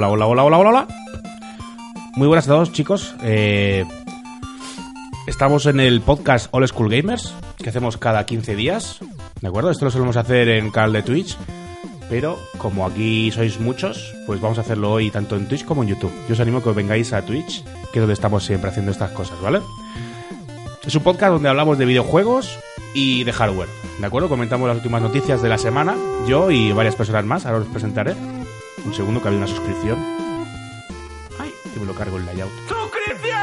Hola, hola, hola, hola, hola. Muy buenas a todos, chicos. Eh, estamos en el podcast All School Gamers, que hacemos cada 15 días. ¿De acuerdo? Esto lo solemos hacer en canal de Twitch. Pero como aquí sois muchos, pues vamos a hacerlo hoy tanto en Twitch como en YouTube. Yo os animo a que os vengáis a Twitch, que es donde estamos siempre haciendo estas cosas, ¿vale? Es un podcast donde hablamos de videojuegos y de hardware. ¿De acuerdo? Comentamos las últimas noticias de la semana, yo y varias personas más, ahora os presentaré. Un segundo que había una suscripción. Ay, que me lo cargo el layout. ¡Suscripción!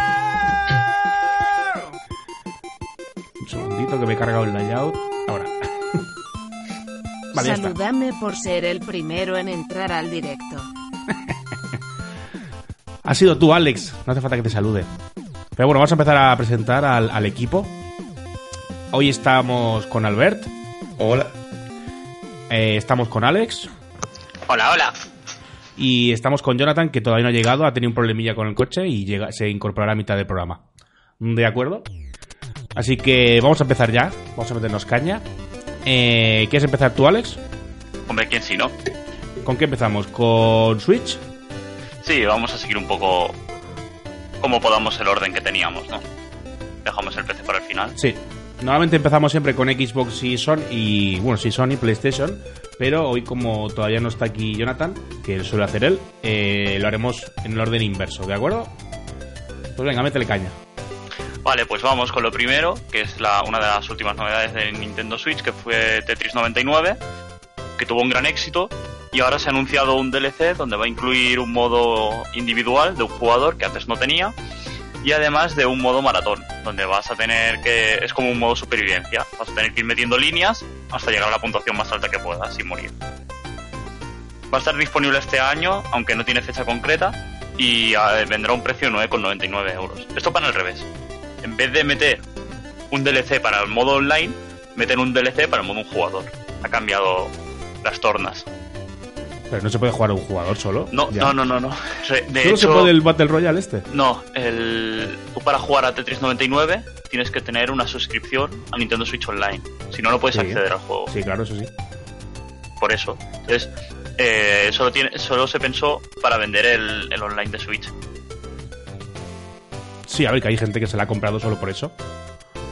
Un segundito que me he cargado el layout. Ahora. vale. Saludame por ser el primero en entrar al directo. Ha sido tú, Alex. No hace falta que te salude. Pero bueno, vamos a empezar a presentar al, al equipo. Hoy estamos con Albert. Hola. eh, estamos con Alex. Hola, hola. Y estamos con Jonathan, que todavía no ha llegado, ha tenido un problemilla con el coche y llega, se incorporará a mitad del programa. ¿De acuerdo? Así que vamos a empezar ya. Vamos a meternos caña. Eh, ¿Quieres empezar tú, Alex? Hombre, ¿quién si no? ¿Con qué empezamos? ¿Con Switch? Sí, vamos a seguir un poco como podamos el orden que teníamos, ¿no? Dejamos el PC para el final. Sí. Normalmente empezamos siempre con Xbox y Sony, y bueno, sí, Sony, PlayStation, pero hoy como todavía no está aquí Jonathan, que suele hacer él, eh, lo haremos en el orden inverso, ¿de acuerdo? Pues venga, métele caña. Vale, pues vamos con lo primero, que es la, una de las últimas novedades de Nintendo Switch, que fue Tetris 99, que tuvo un gran éxito. Y ahora se ha anunciado un DLC donde va a incluir un modo individual de un jugador que antes no tenía. Y además de un modo maratón, donde vas a tener que. Es como un modo supervivencia. Vas a tener que ir metiendo líneas hasta llegar a la puntuación más alta que puedas sin morir. Va a estar disponible este año, aunque no tiene fecha concreta. Y eh, vendrá a un precio de 9,99 euros. Esto para el revés en vez de meter un DLC para el modo online, meten un DLC para el modo un jugador. Ha cambiado las tornas. Pero no se puede jugar a un jugador solo. No, Ya. no, no, no, no. De ¿Solo hecho, se puede el Battle Royale este? no, el, tú para jugar a Tetris 99 tienes que tener una suscripción a Nintendo Switch Online. Si no, no puedes Sí. acceder al juego. Sí, claro, eso sí. Por eso. Entonces, eh, solo, tiene, solo se pensó para vender el, el online de Switch. Sí, a ver, que hay gente que se la ha comprado solo por eso.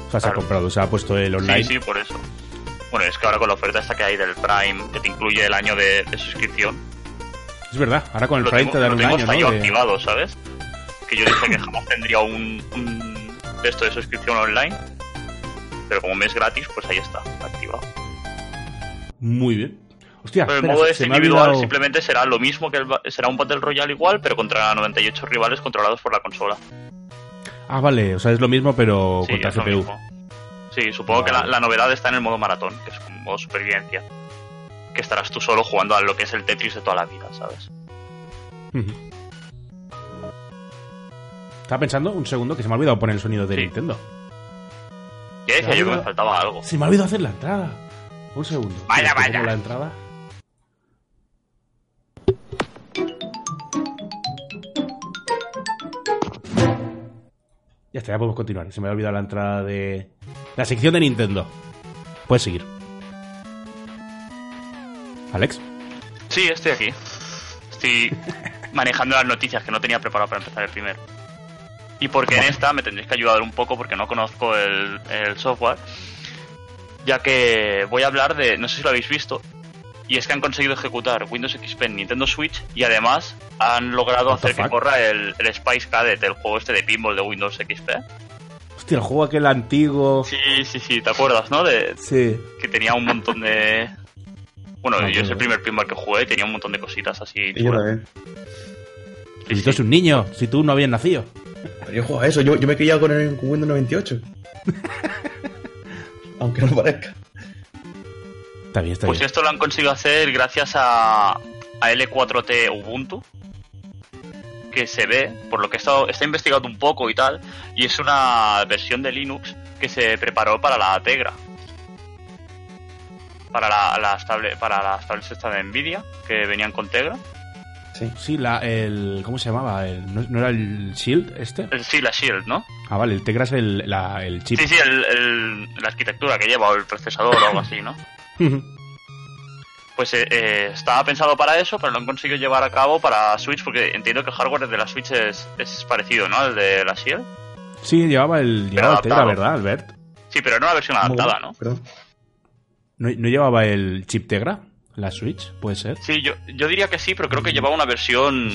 O sea, se ha comprado, se ha puesto el online. Sí, sí, por eso. Bueno, es que ahora con la oferta esta que hay del Prime, que te incluye el año de, de suscripción, Es verdad, ahora con el Prime tengo, te dan un año, ¿no? yo De- activado, ¿sabes? Que yo dije que jamás tendría un, un de esto de suscripción online, pero como me es gratis, pues ahí está, activado. Muy bien. Hostia, Pero el espera, modo este individual olvidado- simplemente será lo mismo que el, será un Battle Royale igual, pero contra 98 rivales controlados por la consola. Ah, vale, o sea, es lo mismo, pero Sí, contra CPU. mismo. Sí, supongo que la, la novedad está en el modo maratón, que es un modo supervivencia. Que estarás tú solo jugando a lo que es el Tetris de toda la vida, ¿sabes? Estaba pensando un segundo que se me ha olvidado poner el sonido de Sí. Nintendo. Ya decía yo que me faltaba algo. Se me ha olvidado hacer la entrada. Un segundo. Vaya, vaya. la entrada. Ya está, ya podemos continuar. Se me ha olvidado la entrada de la sección de Nintendo. Puedes seguir. Alex. Sí, estoy aquí. Estoy manejando las noticias que no tenía preparado para empezar el primero. Y porque en esta me tendréis que ayudar un poco porque no conozco el, el software. Ya que voy a hablar de, no sé si lo habéis visto, y es que han conseguido ejecutar Windows XP en Nintendo Switch y además han logrado hacer que corra el, el Spice Cadet, el juego este de pinball de Windows XP. Hostia, el juego aquel antiguo. Sí, sí, sí, ¿te acuerdas, no? De, Sí. que tenía un montón de... Bueno, Ah, yo es el primer pinball que jugué y tenía un montón de cositas así. Y yo también. Sí, Y sí. tú eres un niño, si tú no habías nacido. Pero yo juego a eso, yo, yo me he criado con, el, con Windows 98. Aunque no parezca. Está bien, está Pues bien. esto lo han conseguido hacer gracias a, a L4T Ubuntu, que se ve, por lo que he estado, está investigando un poco y tal, y es una versión de Linux que se preparó para la Tegra. Para la- tablet, para las tablets de Nvidia, que venían con Tegra. Sí. Sí, la, el. ¿Cómo se llamaba? El, ¿no, no era el Shield este? Sí, la Shield, ¿no? Ah, vale, el Tegra es el, la- el chip. Sí, sí, el- el- la arquitectura que lleva, o el procesador o algo así, ¿no? Pues eh, eh, estaba pensado para eso, pero lo han conseguido llevar a cabo para Switch, porque entiendo que el hardware de la Switch es, es parecido, ¿no? Al de la Shield. sí, llevaba el, llevaba el Tegra. ¿verdad, Albert? Sí, pero era una versión adaptada, ¿no? Perdón. ¿No, no llevaba el chip Tegra? ¿La Switch? ¿Puede ser? Sí, yo, yo diría que sí, pero creo que llevaba una versión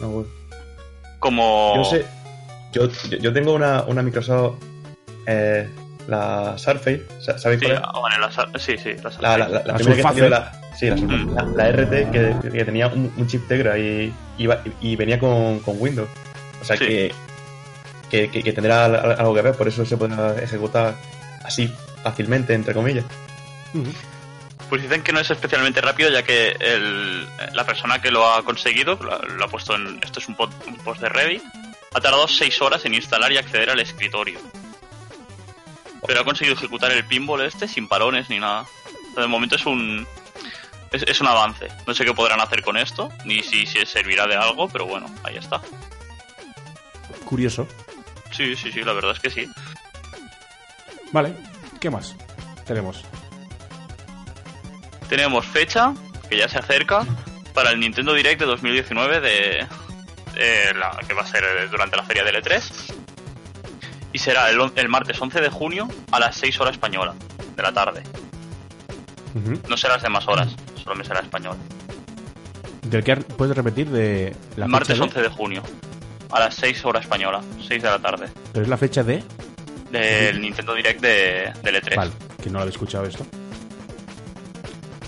No, bueno. como... Yo sé. Yo, yo, tengo una, una Microsoft. Eh, la Surface. sa- ¿Sabéis Sí, cuál es? ah, vale, la, sí, sí, la, La, la, la, La primera que salió, la, sí, la. Mm. la, la RT que, que tenía un, un chip Tegra y, iba- y venía con, con Windows. O sea Sí. que, que, que, que tendrá al- algo que ver, por eso se puede ejecutar así fácilmente, entre comillas. Pues dicen que no es especialmente rápido, ya que el- la persona que lo ha conseguido, lo, lo ha puesto en. Esto es un, pod- un post de Reddit, ha tardado 6 horas en instalar y acceder al escritorio. Pero ha conseguido ejecutar el pinball este sin parones ni nada. O sea, de momento es un. Es, es un avance. No sé qué podrán hacer con esto, ni si, si servirá de algo, pero bueno, ahí está. Curioso. Sí, sí, sí, la verdad es que sí. Vale, ¿qué más tenemos? Tenemos fecha, que ya se acerca, para el Nintendo Direct de 2019, de, de la, que va a ser eh, durante la feria del E3. Y será el, el martes 11 de junio a las 6 horas española de la tarde. No será las demás horas, solo me será español. ¿Del que puedes repetir de la martes fecha de- 11 de junio a las 6 horas española, 6 de la tarde, Pero es la fecha de... del Nintendo Direct de, del E3. Vale, que no lo había escuchado esto.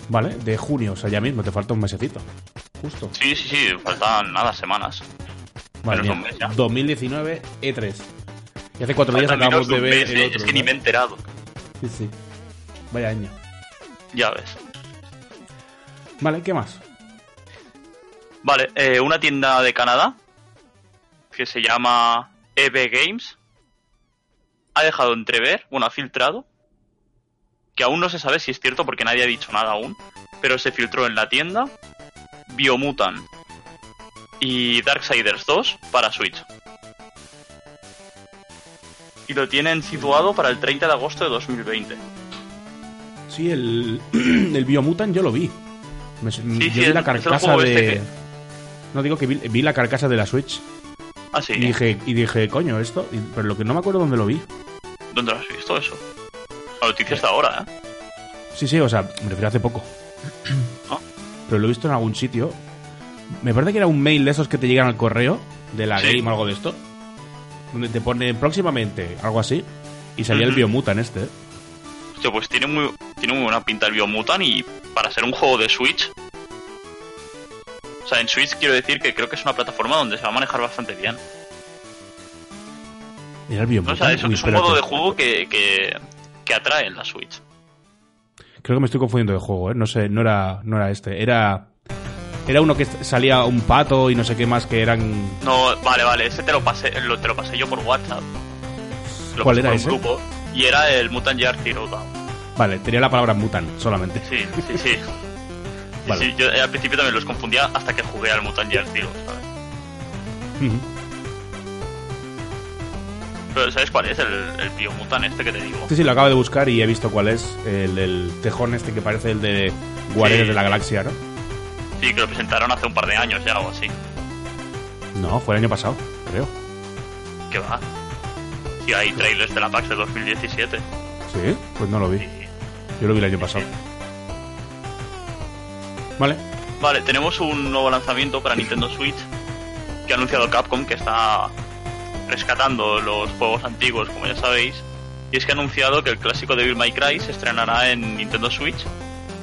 Vale, de junio, o sea, ya mismo, te falta un mesecito. Justo. Sí, sí, sí, faltan nada, semanas. Vale, menos un mira, mes ya. 2019 E3. Y hace cuatro días acabamos de ver mes, el eh, otro. es que ni ¿no? me he enterado. Sí, sí. Vaya año. Ya ves. Vale, ¿qué más? Vale, eh, una tienda de Canadá que se llama EB Games ha dejado entrever, bueno, ha filtrado, que aún no se sabe si es cierto porque nadie ha dicho nada aún, pero se filtró en la tienda Biomutant y Darksiders 2 para Switch. Y lo tienen situado para el 30 de agosto de 2020. Sí, el, el Biomutant yo lo vi. Me- yo vi la carcasa de... este que- No digo que vi, vi la carcasa de la Switch Ah, sí. y dije, y dije, coño, esto... pero lo que no me acuerdo dónde lo vi. ¿Dónde lo has visto eso? La noticia está ahora, ¿eh? Sí, sí, o sea, me refiero a hace poco. Ah. Pero lo he visto en algún sitio. Me parece que era un mail de esos que te llegan al correo, de la Sí. game o algo de esto, donde te pone próximamente, algo así, y salía el Ujú. Biomutant este. ¿eh? Hostia, pues tiene muy, tiene muy buena pinta el Biomutant y para ser un juego de Switch. O sea, en Switch quiero decir que creo que es una plataforma donde se va a manejar bastante bien. Era el ¿no? Biomutant. O sea, es, Uy, es un modo de juego que, que, que atrae en la Switch. Creo que me estoy confundiendo de juego, ¿eh? No sé, no era, no era este. Era... Era uno que salía un pato y no sé qué más que eran... No, vale, vale, ese te lo pasé, lo, te lo pasé yo por WhatsApp. Lo ¿Cuál era ese? grupo y era el Mutant Year Zero Dawn. Vale, tenía la palabra mutant solamente. Sí, sí, sí. Vale. sí, yo al principio también los confundía hasta que jugué al Mutant Year Zero, ¿sabes? Pero ¿sabes cuál es? El, el Biomutant este que te digo. Sí, sí, lo acabo de buscar y he visto cuál es. El del tejón este que parece el de Guardianes Sí. de la Galaxia, ¿no? Sí, que lo presentaron hace un par de años ya o así. No, fue el año pasado, creo. ¿Qué va? Si hay trailers de la PAX de 2017. ¿Sí? Pues no lo vi. Yo lo vi el año pasado. Vale. Vale, tenemos un nuevo lanzamiento para Nintendo Switch que ha anunciado Capcom que está rescatando los juegos antiguos, como ya sabéis. Y es que ha anunciado que el clásico Devil May Cry se estrenará en Nintendo Switch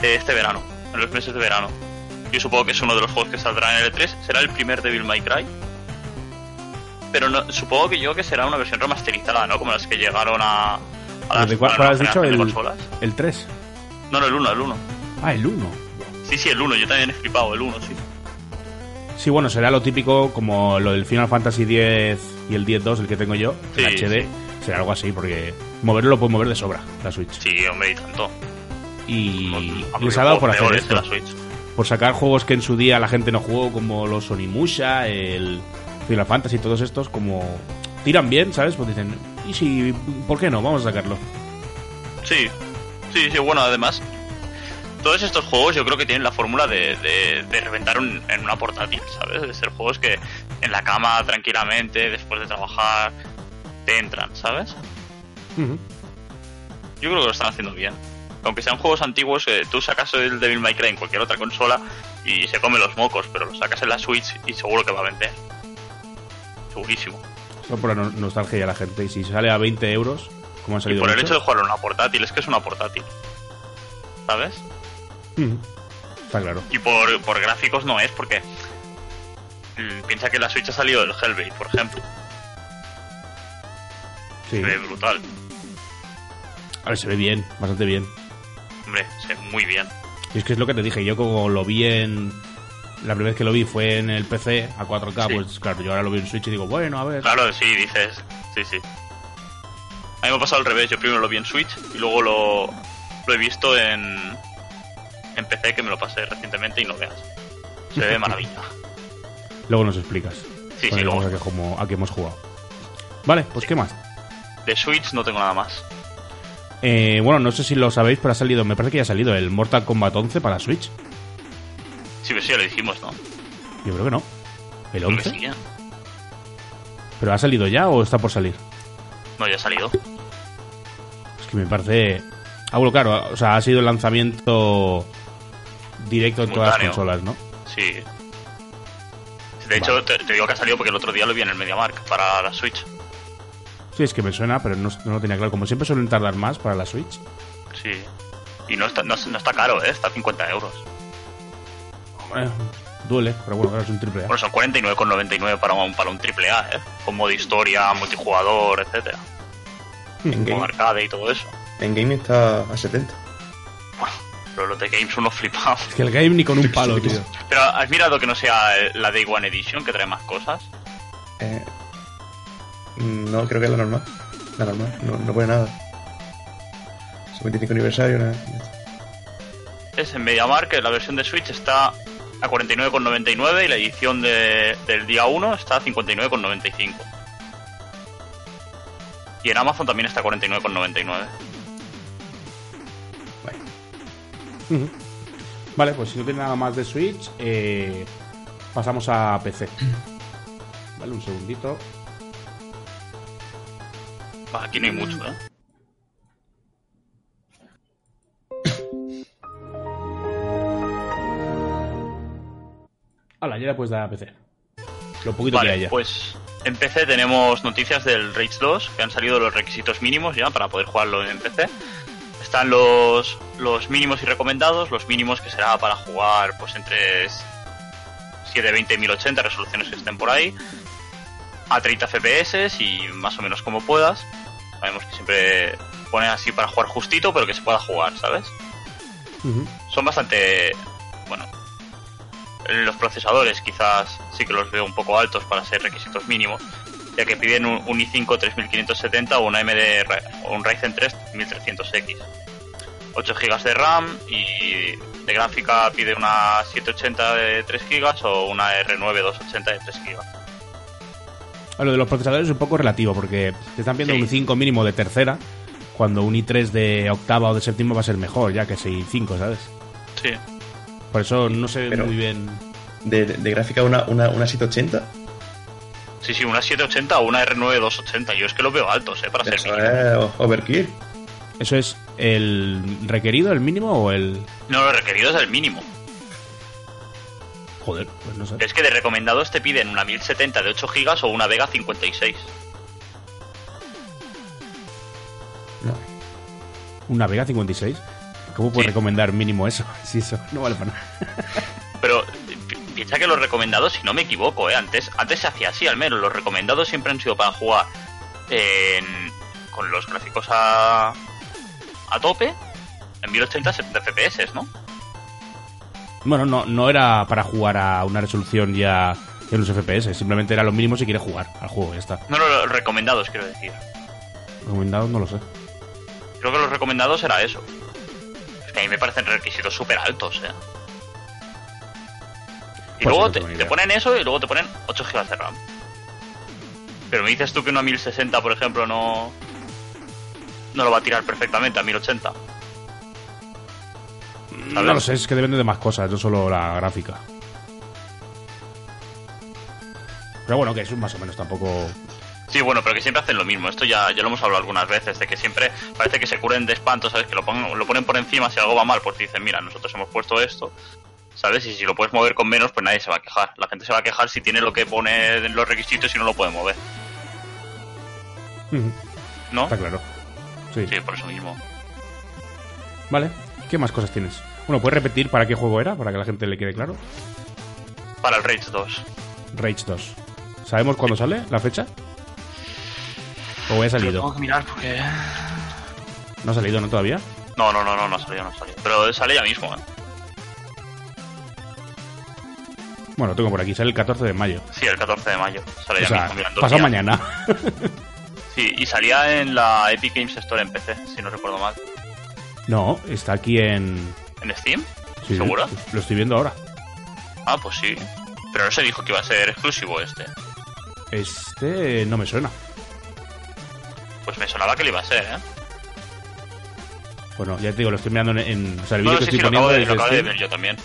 este verano, en los meses de verano. Yo supongo que es uno de los juegos que saldrá en el E3. Será el primer Devil May Cry. Pero no, supongo que yo que será una versión remasterizada, ¿no? Como las que llegaron a, a las ¿De cuál, has dicho? de El, consolas. el 3. No, no, el 1, el 1. Ah, el 1. Sí, sí, el 1. Yo también he flipado, el 1, sí. Sí, bueno, será lo típico como lo del Final Fantasy X y el 10-2, el que tengo yo, el Sí, HD. sí. Será algo así, porque moverlo lo puede mover de sobra, la Switch. Sí, hombre, y tanto. Y les ha dado por hacer esto. la Switch. Por sacar juegos que en su día la gente no jugó, como los Onimusha, el Final Fantasy, todos estos, como tiran bien, ¿sabes? Pues dicen, ¿y si, por qué no? Vamos a sacarlo. Sí, sí, sí, bueno, además, todos estos juegos yo creo que tienen la fórmula de, de, de reventar un- en una portátil, ¿sabes? De ser juegos que en la cama tranquilamente, después de trabajar, te entran, ¿sabes? Yo creo que lo están haciendo bien. Aunque sean juegos antiguos, eh, tú sacas el Devil May Cry en cualquier otra consola y se come los mocos, pero lo sacas en la Switch y seguro que va a vender. Segurísimo. Solo por la no- nostalgia de la gente. Y si sale a 20 euros, como han Y salido por el hecho de jugarlo en una portátil, es que es una portátil. ¿Sabes? Ujú. Está claro. Y por, por gráficos no es, porque mm, piensa que la Switch ha salido del Hellblade, por ejemplo. Sí. Se ve brutal. A ver, se ve bien, bastante bien. Hombre, se ve muy bien. Y es que es lo que te dije, yo como lo vi en... La primera vez que lo vi fue en el PC a 4K, Sí. pues claro, yo ahora lo veo en Switch y digo, bueno, a ver... Claro, sí, dices. Sí, sí. A mí me ha pasado al revés. Yo primero lo vi en Switch y luego lo, lo he visto en, en PC, que me lo pasé recientemente y no veas. Se ve maravilla. Luego nos explicas. Sí, sí, luego. a que, como- a que hemos jugado. Vale, pues ¿qué más? De Switch no tengo nada más. Eh, bueno, no sé si lo sabéis, pero ha salido, me parece que ya ha salido el Mortal Kombat 11 para Switch. Sí, pero sí, ya lo dijimos, ¿no? Yo creo que no. ¿El Creo que 11? sí, ¿eh? ¿Pero ha salido ya o está por salir? No, ya ha salido. Es que me parece... Ah, bueno, claro, o sea, ha sido el lanzamiento directo en todas las consolas, ¿no? Sí. De hecho, te, te digo que ha salido porque el otro día lo vi en el MediaMark para la Switch. Sí, es que me suena, pero no, no lo tenía claro. Como siempre suelen tardar más para la Switch. Sí. Y no está, no, no está caro, ¿eh? Está a 50 euros. Eh, duele, pero bueno, ahora es un triple A. Bueno, son 49,99 para un, para un triple A, ¿eh? Con modo historia, multijugador, etcétera. En Modo game, arcade y todo eso. en game está a 70. Pero los de Games unos flipados. Es que el game ni con un palo, tío. Pero has mirado que no sea la Day One Edition, que trae más cosas. Eh, no, creo que es la normal. La normal, no, no pone nada. Su 25 aniversario, nada. Es en MediaMark, que la versión de Switch está a 49,99 y la edición de- del día 1 está a 59,95. Y en Amazon también está a 49,99. Vale, pues si no tiene nada más de Switch, eh, pasamos a PC. Vale, un segundito. Aquí no hay mucho, ¿eh? Hala, ya le puedes dar a PC. Lo poquito que Vale, haya. pues en PC tenemos noticias del Rage 2, que han salido los requisitos mínimos ya para poder jugarlo en PC. Están los, los mínimos y recomendados, los mínimos que será para jugar pues entre 720 y 1080 resoluciones que estén por ahí, a 30 FPS y más o menos como puedas. Sabemos que siempre ponen así para jugar justito, pero que se pueda jugar, ¿sabes? Son bastante bueno los procesadores quizás sí que los veo un poco altos para ser requisitos mínimos ya que piden un, un i5 3570 o una AMD o un Ryzen 3 1300X 8 GB de RAM y de gráfica pide una 780 de 3 GB o una R9 280 de 3 GB A Lo de los procesadores es un poco relativo, porque te están viendo Sí. un i5 mínimo de tercera, cuando un i3 de octava o de séptimo va a ser mejor, ya que ese i5, ¿sabes? sí Por eso no sé Pero- muy bien. De gráfica una, una, una 780. Sí, sí, una 780 o una R9 280. Yo es que los veo altos, ¿eh? Para ser Eso es overkill. ¿Eso es el requerido, el mínimo o el...? No, lo requerido es el mínimo. Joder, pues no sé. Es que de recomendados te piden una 1070 de 8 GB o una Vega 56. No. ¿Una Vega 56? ¿Cómo puedes Sí. recomendar mínimo eso? Si eso no vale para nada. Pero piensa que los recomendados, si no me equivoco, ¿eh? antes, antes se hacía así al menos. Los recomendados siempre han sido para jugar en- con los gráficos a, a tope en 1080 70 FPS, ¿no? Bueno, no, no era para jugar a una resolución ya en los FPS, simplemente era lo mínimo si quieres jugar al juego, ya está. No, no, los recomendados quiero decir. Recomendado no lo sé. Creo que los recomendados era eso. Es que a mí me parecen requisitos súper altos, ¿eh? Y Pues luego no te, ponen eso y luego te ponen 8 GB de RAM. Pero me dices tú que una 1060, por ejemplo, no. No lo va a tirar perfectamente a 1080. No lo sé, es que depende de más cosas, no solo la gráfica. Pero bueno, que eso más o menos tampoco... Sí, bueno, pero que siempre hacen lo mismo. Esto ya, ya lo hemos hablado algunas veces, de que siempre parece que se curen de espanto, ¿sabes? Que lo, pongan, lo ponen por encima, si algo va mal, pues dicen, mira, nosotros hemos puesto esto, ¿sabes? Y si lo puedes mover con menos, pues nadie se va a quejar. La gente se va a quejar si tiene lo que pone en los requisitos y no lo puede mover, ¿no? Está claro. Sí. Sí, por eso mismo. Vale, ¿qué más cosas tienes? Bueno, ¿puedes repetir para qué juego era? Para que la gente le quede claro. Para el Rage 2. Rage 2. ¿Sabemos cuándo sale? ¿La fecha? ¿O ya ha Tengo salido? que mirar porque... ¿No ha salido, no todavía? No, no, no, no, no ha salido, no ha salido. Pero sale ya mismo, ¿eh? Bueno, lo tengo por aquí, sale el 14 de mayo. Sí, el 14 de mayo. Sale O ya sea, mismo, días. mañana. Sí, y salía en la Epic Games Store en PC, si no recuerdo mal. no, está aquí en... ¿En Steam? sí, ¿Seguro? Lo estoy viendo ahora. Ah, pues sí. Pero no se dijo que iba a ser exclusivo este. Este no me suena. Pues me sonaba que lo iba a ser, ¿eh? Bueno, ya te digo, lo estoy mirando en... en- o sea, el No, vídeo que estoy sí, lo poniendo acabo, de, lo acabo de ver yo también.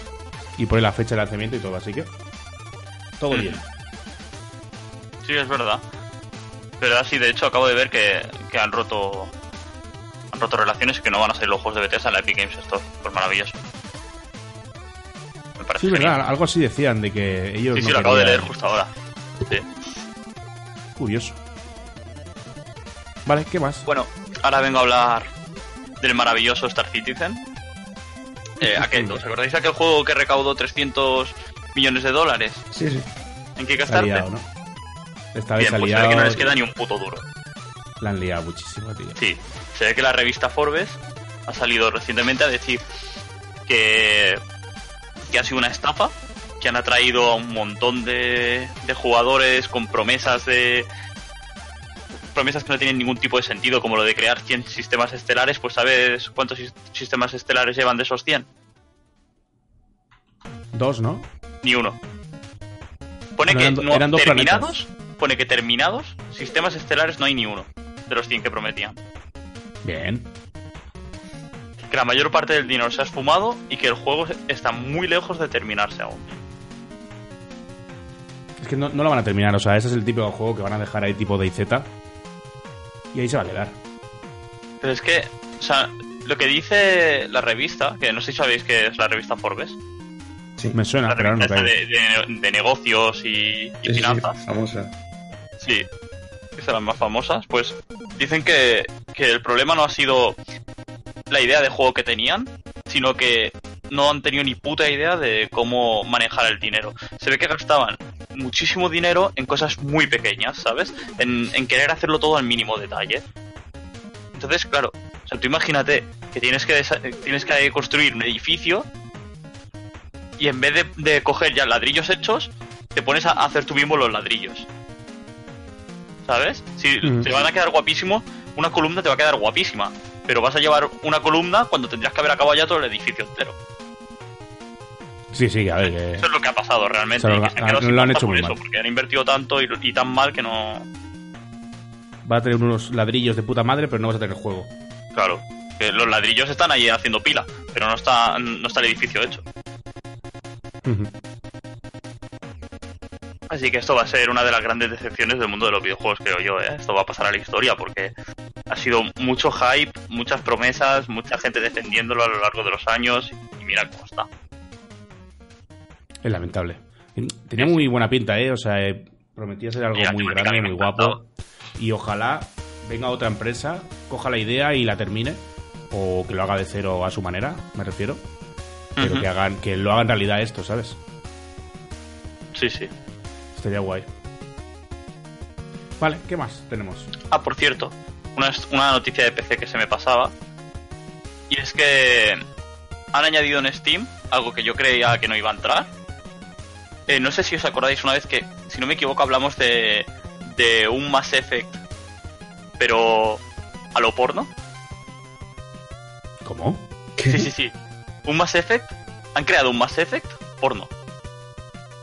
Y pone la fecha de lanzamiento y todo, así que... Todo Mm. bien. Sí, es verdad. Pero así, de hecho, acabo de ver que, que han roto han roto relaciones y que no van a salir los juegos de Bethesda en la Epic Games Store. Pues maravilloso. Me parece Sí, genial. verdad, algo así decían de que ellos Sí, no sí, lo acabo de leer justo ahora. Sí. Curioso. Vale, ¿qué más? Bueno, ahora vengo a hablar del maravilloso Star Citizen. Eh, aquel, ¿os acordáis de aquel juego que recaudó 300 millones de dólares? Sí, sí. ¿En qué Se ha gastarte? liado, ¿no? Esta vez Bien, se pues se ve liado. que no les queda ni un puto duro. La han liado muchísimo, tío. Sí, se ve que la revista Forbes ha salido recientemente a decir que, que ha sido una estafa, que han atraído a un montón de, de jugadores con promesas de promesas que no tienen ningún tipo de sentido, como lo de crear 100 sistemas estelares, pues ¿sabes cuántos sis- sistemas estelares llevan de esos 100? Dos, ¿no? Ni uno. Pone Bueno, que eran no- eran terminados, pone que terminados, sistemas estelares no hay ni uno de los 100 que prometían. Bien. que la mayor parte del dinero se ha esfumado y que el juego está muy lejos de terminarse aún. Es que no, no lo van a terminar, o sea, ese es el típico juego que van a dejar ahí tipo DayZ. Y ahí se va a quedar. Pero es que, o sea, lo que dice la revista, que no sé si sabéis que es la revista Forbes, Sí, Me suena, la pero no de, de- de negocios y, y sí, sí, sí, finanzas, famosa. sí, que son las más famosas, pues dicen que, que el problema no ha sido la idea de juego que tenían, sino que no han tenido ni puta idea de cómo manejar el dinero. Se ve que gastaban muchísimo dinero en cosas muy pequeñas, ¿sabes? En, en querer hacerlo todo al mínimo detalle. Entonces, claro, o sea, tú imagínate que tienes que, tienes que construir un edificio y en vez de, de coger ya ladrillos hechos, te pones a hacer tú mismo los ladrillos. ¿Sabes? Si Ujú. te van a quedar guapísimo, una columna te va a quedar guapísima. Pero vas a llevar una columna cuando tendrías que haber acabado ya todo el edificio entero. Sí, sí, a ver. que- Eso es lo que ha pasado realmente. Lo- que se han lo han hecho por muy eso, mal. Porque han invertido tanto y, y tan mal que no. Va a tener unos ladrillos de puta madre, pero no vas a tener juego. Claro. Que los ladrillos están ahí haciendo pila, pero no está, no está el edificio hecho. Así que esto va a ser una de las grandes decepciones del mundo de los videojuegos, creo yo. ¿eh? Esto va a pasar a la historia porque ha sido mucho hype, muchas promesas, mucha gente defendiéndolo a lo largo de los años y mira cómo está. Es lamentable. Tenía muy buena pinta, ¿eh? O sea, eh, prometía ser algo Mira, muy grande, muy guapo. Y ojalá venga otra empresa, coja la idea y la termine. O que lo haga de cero a su manera, me refiero. Pero que hagan que lo hagan realidad esto, ¿sabes? Sí, sí. Estaría guay. Vale, ¿qué más tenemos? Ah, por cierto, una, una noticia de PC que se me pasaba. Y es que han añadido en Steam algo que yo creía que no iba a entrar. Eh, no sé si os acordáis una vez que, si no me equivoco, hablamos de, de un Mass Effect, pero a lo porno. ¿Cómo? Sí, sí, sí. Un Mass Effect. Han creado un Mass Effect porno.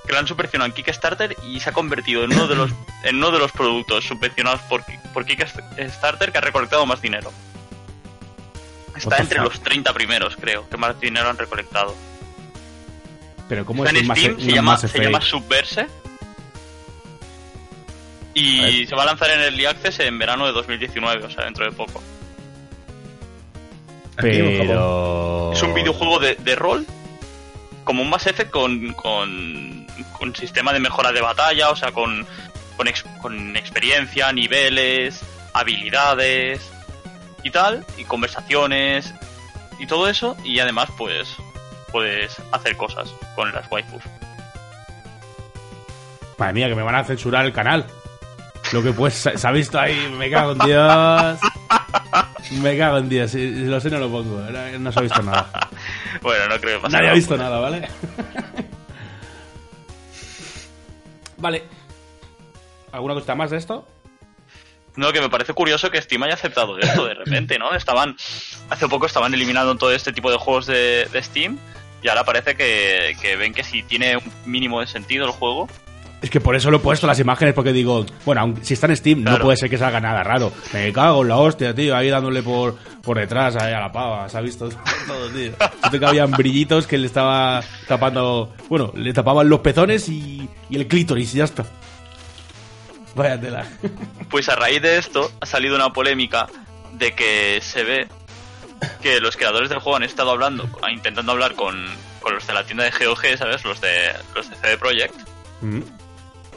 Que lo han subvencionado en Kickstarter y se ha convertido en uno de los, en uno de los productos subvencionados por, por Kickstarter que ha recolectado más dinero. Está entre los 30 primeros, creo, que más dinero han recolectado. Pero ¿cómo Está es en Steam, un se llama, se llama Subverse. Y se va a lanzar en Early Access en verano de 2019, o sea, dentro de poco. Pero... Es un videojuego de, de rol, como un Mass Effect con, con, con sistema de mejora de batalla, o sea, con, con, ex- con experiencia, niveles, habilidades y tal, y conversaciones y todo eso, y además, pues, puedes hacer cosas con las waifus. Madre mía, que me van a censurar el canal. Lo que pues se ha visto ahí, me cago en Dios. Me cago en Dios, si, si lo sé no lo pongo, no, no se ha visto nada. Bueno, no creo que pase Nadie ha nada. visto nada, ¿vale? vale. ¿Alguna cosa más de esto? No, que me parece curioso que Steam haya aceptado esto de repente, ¿no? Estaban, hace poco estaban eliminando todo este tipo de juegos de, de Steam y ahora parece que, que ven que si tiene un mínimo de sentido el juego, Es que por eso lo he puesto las imágenes, porque digo, bueno, aunque- si está en Steam, no puede ser que salga nada raro. Me cago en la hostia, tío, ahí dándole por, por detrás ahí a la pava, se ha visto todo, tío. Siento que habían brillitos que le estaba tapando, bueno, le tapaban los pezones y, y el clítoris y ya está. Vaya tela. Pues a raíz de esto ha salido una polémica de que se ve que los creadores del juego han estado hablando, intentando hablar con, con los de la tienda de GOG, ¿sabes? Los de los de CD Projekt, Mm.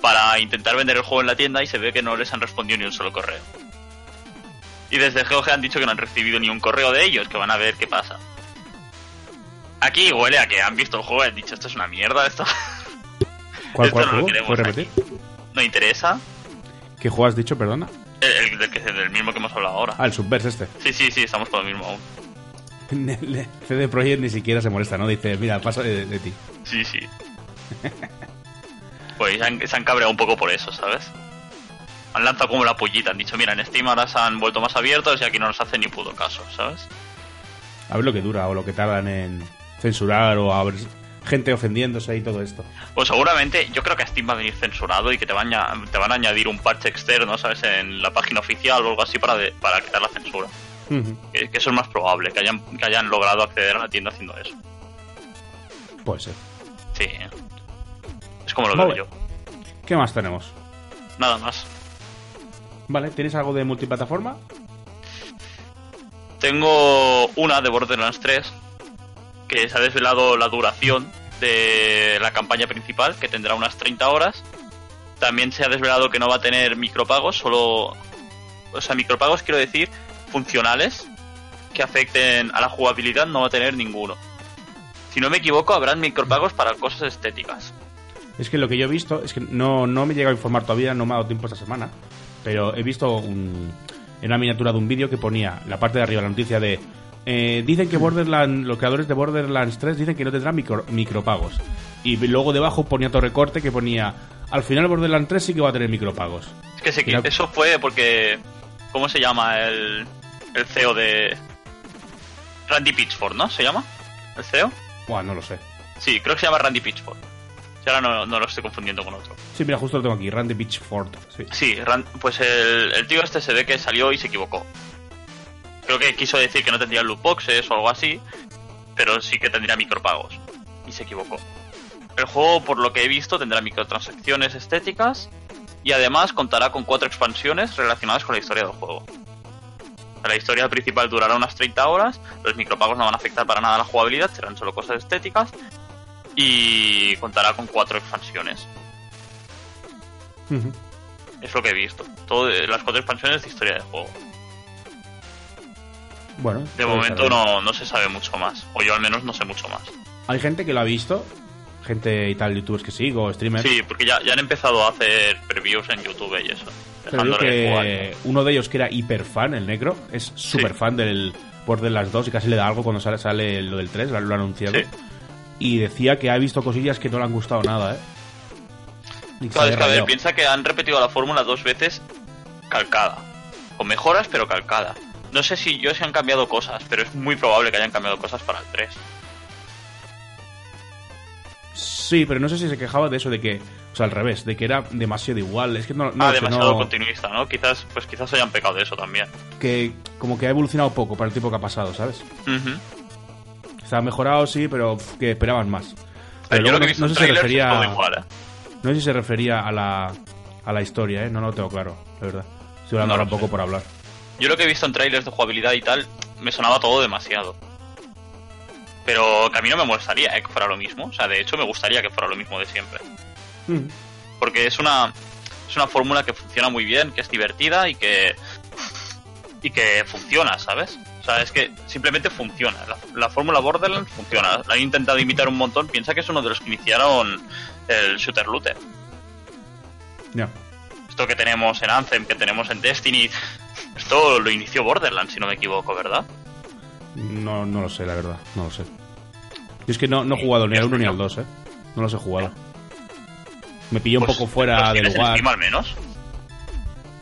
para intentar vender el juego en la tienda y se ve que no les han respondido ni un solo correo. Y desde GOG han dicho que no han recibido ni un correo de ellos, que van a ver qué pasa. Aquí huele a que han visto el juego y han dicho esto es una mierda, esto ¿Cuál, Esto cuál no lo juego? queremos ¿Puedes aquí. repetir? no interesa. ¿Qué juego has dicho, perdona? El, el del, que- del mismo que hemos hablado ahora. Ah, el Subverse este. Sí, sí, sí, estamos con lo mismo aún. El CD Projekt ni siquiera se molesta, ¿no? Dice, mira, paso de, de ti. Sí, sí. Pues se han, se han cabreado un poco por eso, ¿sabes? Han lanzado como la pollita, han dicho, mira, en Steam ahora se han vuelto más abiertos y aquí no nos hacen ni puto caso, ¿sabes? A ver lo que dura o lo que tardan en censurar o a ver gente ofendiéndose y todo esto. Pues seguramente, yo creo que a Steam va a venir censurado y que te van a, te van a añadir un parche externo, ¿sabes? En la página oficial o algo así para, de- para quitar la censura. Que eso es más probable, que hayan, que hayan logrado acceder a la tienda haciendo eso. Puede ser. Sí. Es como lo Vale. veo yo. ¿Qué más tenemos? Nada más. Vale, ¿tienes algo de multiplataforma? Tengo una de Borderlands 3 que se ha desvelado la duración de la campaña principal, que tendrá unas 30 horas. También se ha desvelado que no va a tener micropagos, solo. O sea, micropagos quiero decir funcionales que afecten a la jugabilidad, no va a tener ninguno. Si no me equivoco, habrán micropagos para cosas estéticas. Es que lo que yo he visto, es que no, no me llega a informar todavía, no me ha dado tiempo esta semana, pero he visto un, en una miniatura de un vídeo que ponía la parte de arriba la noticia de eh, dicen que Borderlands, los creadores de Borderlands 3 dicen que no tendrán micro- micropagos. Y luego debajo ponía otro recorte que ponía al final Borderlands 3 sí que va a tener micropagos. Es que se- Mira- eso fue porque. ¿Cómo se llama el, el CEO de. Randy Pitchford, ¿no? ¿Se llama? ¿El CEO? Buah, no lo sé. Sí, creo que se llama Randy Pitchford. Si ahora no, no lo estoy confundiendo con otro. Sí, mira, justo lo tengo aquí, Randy Pitchford. Sí. Sí, pues el, el tío este se ve que salió y se equivocó. Creo que quiso decir que no tendría loot boxes o algo así, pero sí que tendría micropagos. Y se equivocó. El juego, por lo que he visto, tendrá microtransacciones estéticas y además contará con cuatro expansiones relacionadas con la historia del juego. La historia principal durará unas 30 horas, los micropagos no van a afectar para nada la jugabilidad, serán solo cosas estéticas y contará con cuatro expansiones. Es lo que he visto. Todo, las cuatro expansiones de historia del juego. Bueno, De momento no, no se sabe mucho más. O yo al menos no sé mucho más. Hay gente que lo ha visto, gente y tal, youtubers que sigo, streamers. Sí, porque ya, ya han empezado a hacer previews en YouTube y eso. Pero que uno de ellos que era hiper fan, el Necro, es súper Sí. fan del Borderlands 2 y casi le da algo cuando sale, sale lo del 3, lo, ha anunciado. Sí. Y decía que ha visto cosillas que no le han gustado nada, ¿eh? Claro, se es que a ver, piensa que han repetido la fórmula dos veces calcada. Con mejoras, pero calcada. No sé si yo se han cambiado cosas, pero es muy probable que hayan cambiado cosas para el 3. Sí, pero no sé si se quejaba de eso, de que, o sea, al revés, de que era demasiado igual. Es que no, no ah, demasiado no- continuista, ¿no? Quizás, pues quizás hayan pecado de eso también. que como que ha evolucionado poco para el tiempo que ha pasado, ¿sabes? Ujú. Se ha mejorado, sí, pero que esperaban más. Pero yo luego lo que no, no sé si se refería, igual, ¿eh? no sé si se refería a la, a la historia, ¿eh? No, no lo tengo claro, la verdad. Estoy hablando No ahora un poco por hablar. Yo lo que he visto en trailers de jugabilidad y tal, me sonaba todo demasiado. Pero que a mí no me molestaría ¿eh? que fuera lo mismo. O sea, de hecho me gustaría que fuera lo mismo de siempre. Mm. Porque es una, es una fórmula que funciona muy bien, que es divertida y que, y que funciona, ¿sabes? O sea, es que simplemente funciona. La, la fórmula Borderlands funciona. La han intentado imitar un montón. Piensa que es uno de los que iniciaron el shooter looter. Ya. Esto que tenemos en Anthem, que tenemos en Destiny, esto lo inició Borderlands, si no me equivoco, ¿verdad? No, no lo sé, la verdad, no lo sé. Yo es que no, no he jugado ni al 1 ni al 2, ¿eh? No los he jugado. Me pilló un Pues, poco fuera ¿los del tienes en lugar. Steam al menos?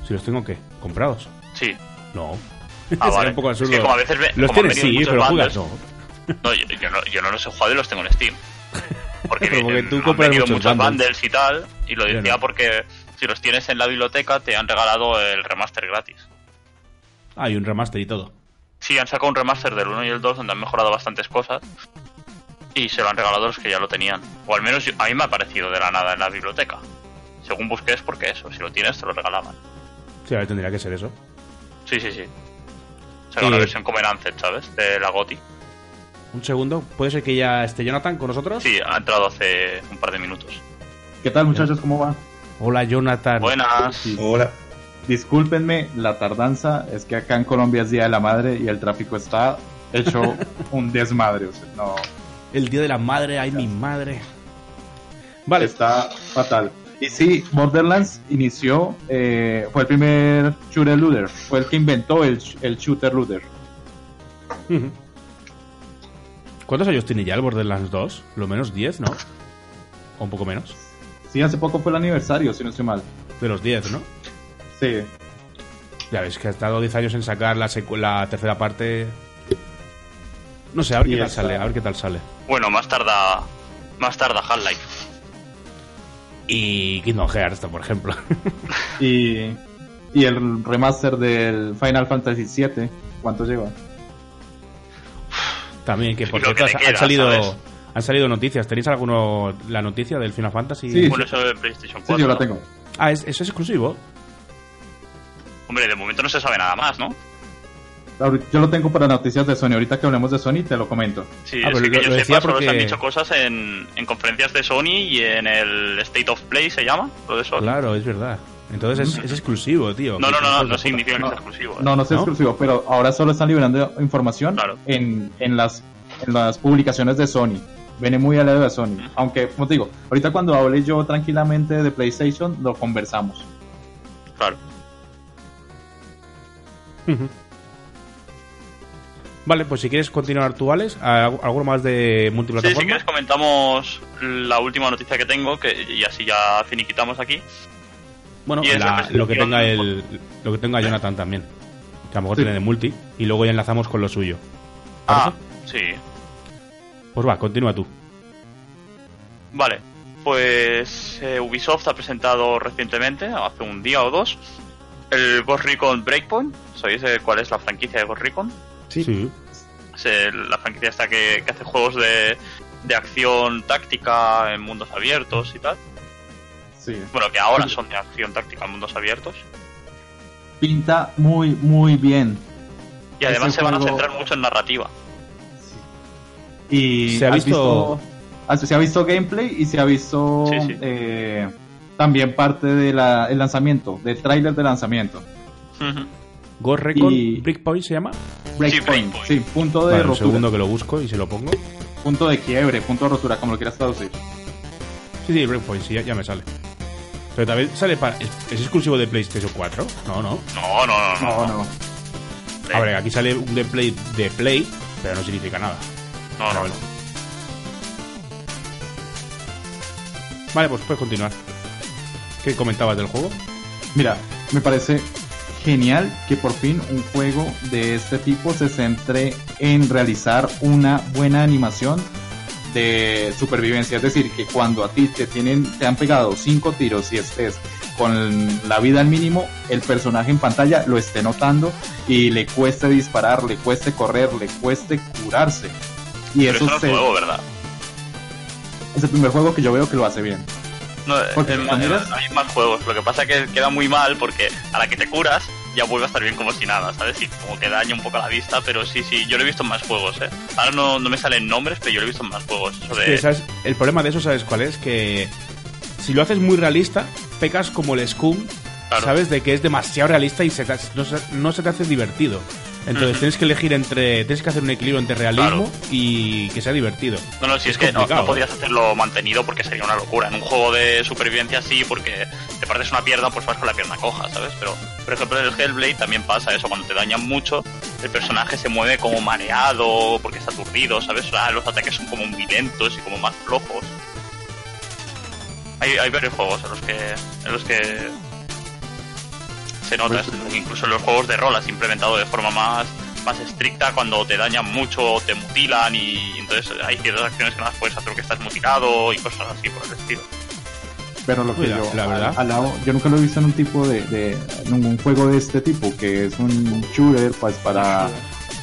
Si los tengo, ¿qué? ¿Comprados? Sí. No. Ah, Sería vale. un poco Es que como a veces ve- los tienes, sí, pero bundles- juegas no. No yo, yo no, yo no los he jugado y los tengo en Steam. Porque, porque tú han compras muchos muchos bundles. y tal, y lo decía no. porque si los tienes en la biblioteca te han regalado el remaster gratis. Ah, y un remaster y todo. Sí, han sacado un remaster del 1 y el 2 donde han mejorado bastantes cosas y se lo han regalado a los que ya lo tenían. O al menos yo- a mí me ha parecido de la nada en la biblioteca. Según busqué es porque eso, si lo tienes te lo regalaban. Sí, a ver, tendría que ser eso. Sí, sí, sí. Será una versión como en Ancet, ¿sabes? De la GOTI. Un segundo. ¿Puede ser que ya esté Jonathan con nosotros? Sí, ha entrado hace un par de minutos. ¿Qué tal muchachos? ¿Cómo va? Hola, Jonathan. Buenas. Hola. Discúlpenme la tardanza, es que acá en Colombia es Día de la Madre y el tráfico está hecho un desmadre. o sea, no, El día de la madre, ay, mi madre. Vale. está fatal. Y sí, Borderlands inició, eh, fue el primer shooter looter, fue el que inventó el, el shooter looter. ¿Cuántos años tiene ya el Borderlands 2? Lo menos 10, ¿no? O un poco menos. Sí, hace poco fue el aniversario, si no estoy mal. De los 10, ¿no? Sí, Ya ves que ha estado 10 años en sacar la, secu- la tercera parte. No sé, a ver Y qué tal sale, a ver qué tal sale. Bueno, más tarda. Más tarda Half-Life. Y Kingdom Hearts, por ejemplo. y, y el remaster del Final Fantasy VII, ¿cuánto lleva? También, que por Lo cierto, han, salido, ¿sabes? han salido noticias. ¿Tenéis alguno la noticia del Final Fantasy? Sí. Bueno, eso de PlayStation 4. Sí, yo la tengo. Ah, ¿es, ¿eso es exclusivo? Hombre, de momento no se sabe nada más, ¿no? Yo lo tengo para noticias de Sony. Ahorita que hablemos de Sony, te lo comento. Sí, Ah, es que, que yo lo sepa, decía solo se han porque- dicho cosas en, en conferencias de Sony y en el State of Play, ¿se llama? Lo de Sony. Claro, es verdad. Entonces es, es exclusivo, tío. No, no, no, no, significa que No, sea exclusivo. ¿eh? No, no es ¿No? exclusivo, pero ahora solo están liberando información Claro. en, en, las, en las publicaciones de Sony. Viene muy al lado de Sony. Aunque, como te digo, ahorita cuando hable yo tranquilamente de PlayStation, lo conversamos. Claro. Vale, pues si quieres continuar tú, Alex, ¿algo más de Sí, multiplataforma? si quieres comentamos la última noticia que tengo que, y así ya finiquitamos aquí. Bueno, la lo que tenga el, lo que tenga Jonathan también. Que a lo mejor Sí. tiene de multi. Y luego ya enlazamos con lo suyo. Ah, sí. Pues va, continúa tú. Vale. Pues eh, Ubisoft ha presentado recientemente, hace un día o dos, el Ghost Recon Breakpoint. ¿Sabéis cuál es la franquicia de Ghost Recon? Sí. Sí. Es el- la franquicia esta que, que hace juegos de, de acción táctica en mundos abiertos y tal. Sí. Bueno, que ahora son de acción táctica en mundos abiertos. Pinta muy, muy bien. Y además Ese se van a centrar mucho en narrativa. Y ¿Se ha ¿has visto- se ha visto gameplay y se ha visto Sí, sí. eh, también parte del lanzamiento, del tráiler de lanzamiento. Ujú. Ghost Recon Y- Breakpoint se llama. Breakpoint, Breakpoint. sí, punto de Vale, un rotura, segundo que lo busco y se lo pongo. punto de quiebre, punto de rotura, como lo quieras traducir. Sí, sí, Breakpoint, sí, ya, ya me sale. Pero también sale para. ¿Es, es exclusivo de PlayStation 4? No, no. No, no, no, no. No, no. A ver, aquí sale un gameplay de Play, pero no significa nada. No, no. Vale, pues puedes continuar. ¿Qué comentabas del juego? Mira, me parece genial que por fin un juego de este tipo se centre en realizar una buena animación de supervivencia. Es decir, que cuando a ti te tienen, te han pegado cinco tiros y estés con la vida al mínimo, el personaje en pantalla lo esté notando y le cueste disparar, le cueste correr, le cueste curarse. Y Pero eso eso no es se- juego, ¿verdad? es el primer juego que yo veo que lo hace bien. No, más- maneras- hay más juegos. Lo que pasa es que queda muy mal porque a la que te curas ya vuelve a estar bien como si nada, ¿sabes? Y como que daña un poco la vista, pero sí, sí, yo lo he visto en más juegos, ¿eh? Ahora no, no me salen nombres, pero yo lo he visto en más juegos. El problema de eso, ¿sabes cuál es? Que si lo haces muy realista, pecas como el Scum, Claro. ¿sabes? De que es demasiado realista y se te- no, no se te hace divertido. Entonces tienes que elegir entre. Tienes que hacer un equilibrio entre realismo Claro. y que sea divertido. No, no, si es, Es que no, no podrías hacerlo mantenido porque sería una locura. En un juego de supervivencia sí, porque te partes una pierna, pues vas con la pierna coja, ¿sabes? Pero, por ejemplo, en el Hellblade también pasa eso. Cuando te dañan mucho, el personaje se mueve como mareado, porque está aturdido, ¿sabes? O sea, los ataques son como muy lentos y como más flojos. Hay, hay varios juegos en los que, en los que se nota esto. Incluso en los juegos de rol has implementado de forma más, más estricta cuando te dañan mucho o te mutilan y entonces hay ciertas acciones que no las puedes hacer porque estás mutilado y cosas así por el estilo. Pero lo que Uy, yo, la verdad. al- al lado- yo nunca lo he visto en un tipo de, de ningún juego de este tipo, que es un shooter, pues para,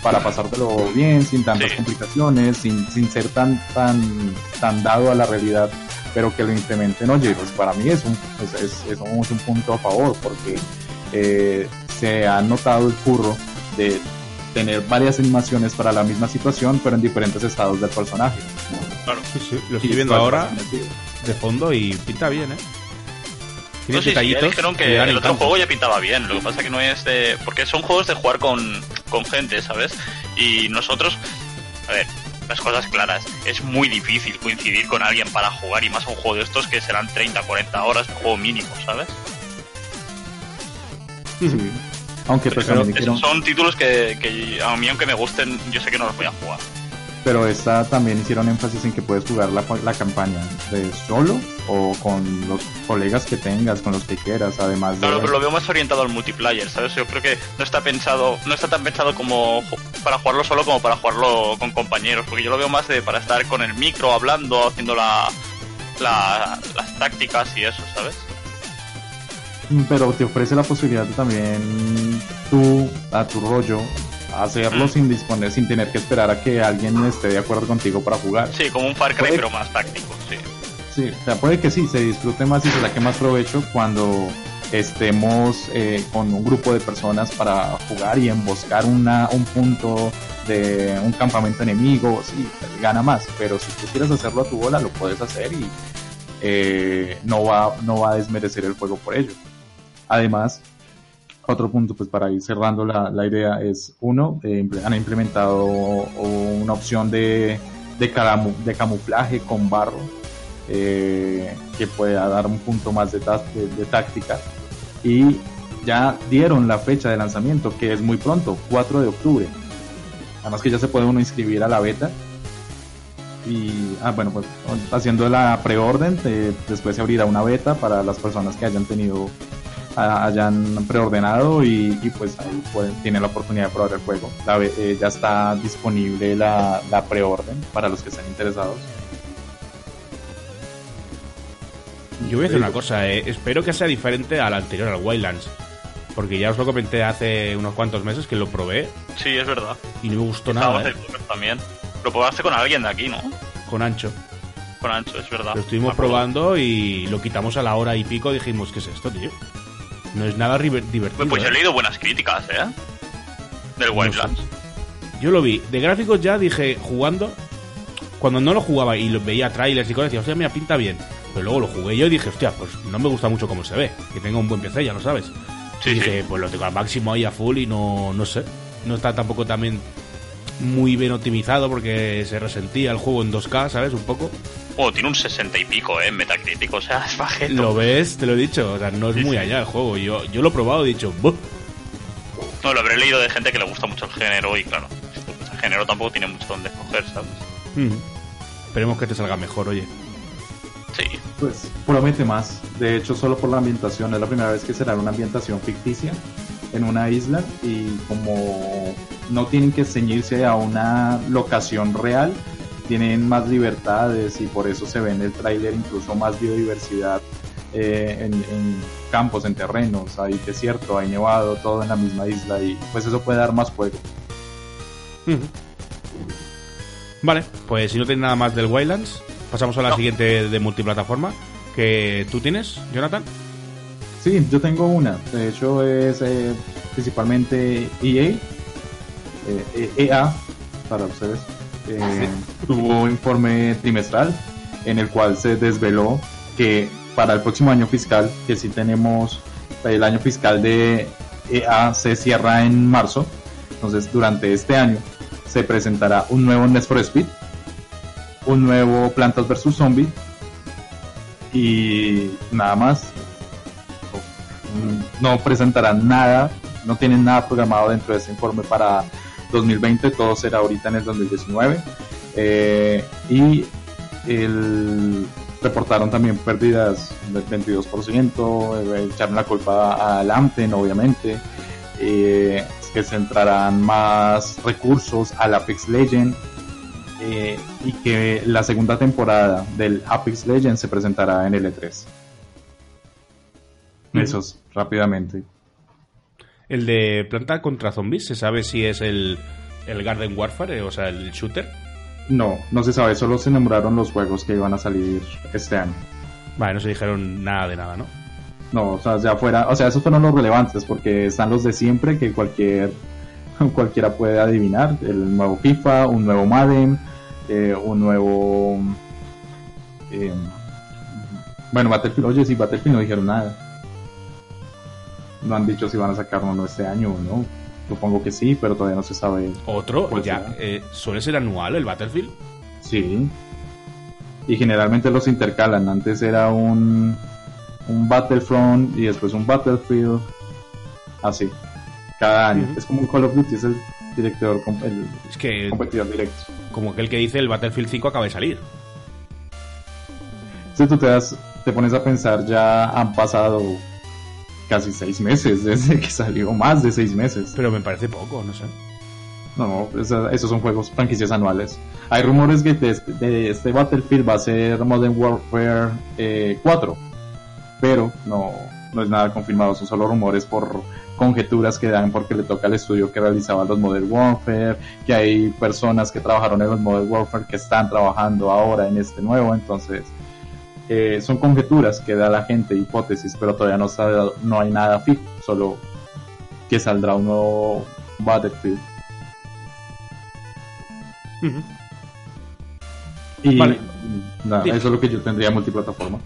para pasártelo bien, sin tantas Sí. complicaciones, sin, sin ser tan, tan, tan dado a la realidad, pero que lo implementen, oye, pues para mí es un, pues es, es un, es un punto a favor, porque eh, se ha notado el curro de tener varias animaciones para la misma situación, pero en diferentes estados del personaje. Claro. Sí, sí, lo estoy viendo ahora de fondo y pinta bien, ¿eh? Tiene No sé si ya detallitos dijeron que el otro juego ya pintaba bien, lo que pasa que no es de... porque son juegos de jugar con, con gente, ¿sabes? Y nosotros, a ver, las cosas claras, es muy difícil coincidir con alguien para jugar y más a un juego de estos que serán 30, 40 horas de juego mínimo, ¿sabes? Sí. Aunque pues Pero son títulos que, que a mí aunque me gusten, yo sé que no los voy a jugar. pero esta también hicieron énfasis en que puedes jugar la, la campaña de solo o con los colegas que tengas, con los que quieras, además de... Claro, pero lo veo más orientado al multiplayer, ¿sabes? Yo creo que no está pensado, no está tan pensado como para jugarlo solo como para jugarlo con compañeros, porque yo lo veo más de para estar con el micro, hablando, haciendo la, la- las tácticas y eso, ¿sabes? Pero te ofrece la posibilidad de también tú, a tu rollo, hacerlo sin disponer, sin tener que esperar a que alguien esté de acuerdo contigo para jugar. Sí, como un Far Cry, pero más táctico, sí. Sí, o sea, puede que sí, se disfrute más y se saque más provecho cuando estemos eh, con un grupo de personas para jugar y emboscar una, un punto de un campamento enemigo, sí, gana más, pero si tú quieres hacerlo a tu bola, lo puedes hacer y eh, no, va, no va a desmerecer el juego por ello. Además, otro punto, pues para ir cerrando la, idea, es uno, eh, han implementado una opción de, de, camu- de camuflaje con barro eh, que pueda dar un punto más de, táctica. Y ya dieron la fecha de lanzamiento, que es muy pronto, 4 de octubre. Además que ya se puede uno inscribir a la beta. Y, ah, bueno, pues haciendo la preorden, eh, después se abrirá una beta para las personas que hayan tenido, hayan preordenado y, y pues ahí pueden, tienen la oportunidad de probar el juego. La eh, ya está disponible la, la preorden para los que estén interesados. Yo voy a decir una cosa, eh, espero que sea diferente al anterior, al Wildlands. Porque ya os lo comenté hace unos cuantos meses que lo probé Sí, es verdad. y no me gustó nada. eh. También. Lo probaste con alguien de aquí, ¿no? con ancho. Con ancho, es verdad. Lo estuvimos probando y lo quitamos a la hora y pico. Dijimos, ¿qué es esto, tío? No es nada divertido. Pues yo ¿eh? he leído buenas críticas, ¿eh? Del Wildlands. Yo lo vi. De gráficos ya dije, jugando. Cuando no lo jugaba y lo veía trailers y cosas, decía, hostia, mira, pinta bien. Pero luego lo jugué yo y dije, hostia, pues no me gusta mucho cómo se ve. Que tenga un buen PC, ya lo sabes. Sí, y sí. dije, pues lo tengo al máximo ahí a full y no, no sé. No está tampoco también muy bien optimizado porque se resentía el juego en 2K, ¿sabes? Un poco. Oh, tiene un 60 y pico, ¿eh? En Metacritic, o sea, es bajito. Lo ves, te lo he dicho. O sea, no es Sí, muy sí. allá el juego. Yo, yo lo he probado y he dicho, "Buh". No, lo habré leído de gente que le gusta mucho el género y claro, el género tampoco tiene mucho donde escoger, ¿sabes? Mm. Esperemos que te salga mejor, oye. Sí. Pues promete más. De hecho, solo por la ambientación. Es la primera vez que será una ambientación ficticia en una isla y como no tienen que ceñirse a una locación real, tienen más libertades y por eso se ve en el tráiler incluso más biodiversidad eh, en, en campos, en terrenos. Hay desierto, hay nevado, todo en la misma isla y pues eso puede dar más juego. Vale, pues si no tienes nada más del Wildlands, pasamos a la No. siguiente de multiplataforma que tú tienes, Jonathan. Sí, yo tengo una. De hecho, es eh, principalmente EA, eh, eh, EA para ustedes. Eh, tuvo un informe trimestral en el cual se desveló que para el próximo año fiscal, que si tenemos el año fiscal de EA se cierra en marzo, entonces durante este año se presentará un nuevo Need for Speed, un nuevo Plantas vs Zombie y nada más. No presentarán nada, no tienen nada programado dentro de ese informe para 2020, todo será ahorita en el 2019. Eh, y el, reportaron también pérdidas del 22%, eh, echaron la culpa al Amten, obviamente, eh, que centrarán más recursos al Apex Legend eh, y que la segunda temporada del Apex Legend se presentará en el E3. Ujú. Eso es rápidamente. El de planta contra zombies, ¿se sabe si es el, el Garden Warfare, o sea, el shooter? No, no se sabe, solo se nombraron los juegos que iban a salir este año. Vale, no se dijeron nada de nada, ¿no? No, o sea, ya fuera, o sea, esos fueron los relevantes porque están los de siempre que cualquier cualquiera puede adivinar, el nuevo FIFA, un nuevo Madden, eh, un nuevo eh, bueno, Battlefield, oye, sí, Battlefield no dijeron nada. No han dicho si van a sacar uno este año o no. Supongo que sí, pero todavía no se sabe. Otro, ya, eh, suele ser anual el Battlefield. Sí. Y generalmente los intercalan. Antes era un, un Battlefront y después un Battlefield. Así. Cada año. Es como un Call of Duty, es el director, com- el Es que, competidor directo. como aquel que dice, el Battlefield 5 acaba de salir. Si tú te, das, te pones a pensar, ya han pasado casi seis meses desde que salió, más de seis meses. Pero me parece poco, no sé. No, esa- esos son juegos, franquicias anuales. Hay rumores que de, este- de este Battlefield va a ser Modern Warfare eh, 4, pero no, no es nada confirmado, son solo rumores por conjeturas que dan porque le toca al estudio que realizaba los Modern Warfare, que hay personas que trabajaron en los Modern Warfare que están trabajando ahora en este nuevo, entonces eh, son conjeturas que da la gente, hipótesis, pero todavía no, sabe, no hay nada fijo, solo que saldrá un nuevo Battlefield. Ujú. Y Vale. nada, Dime. eso es lo que yo tendría multiplataforma.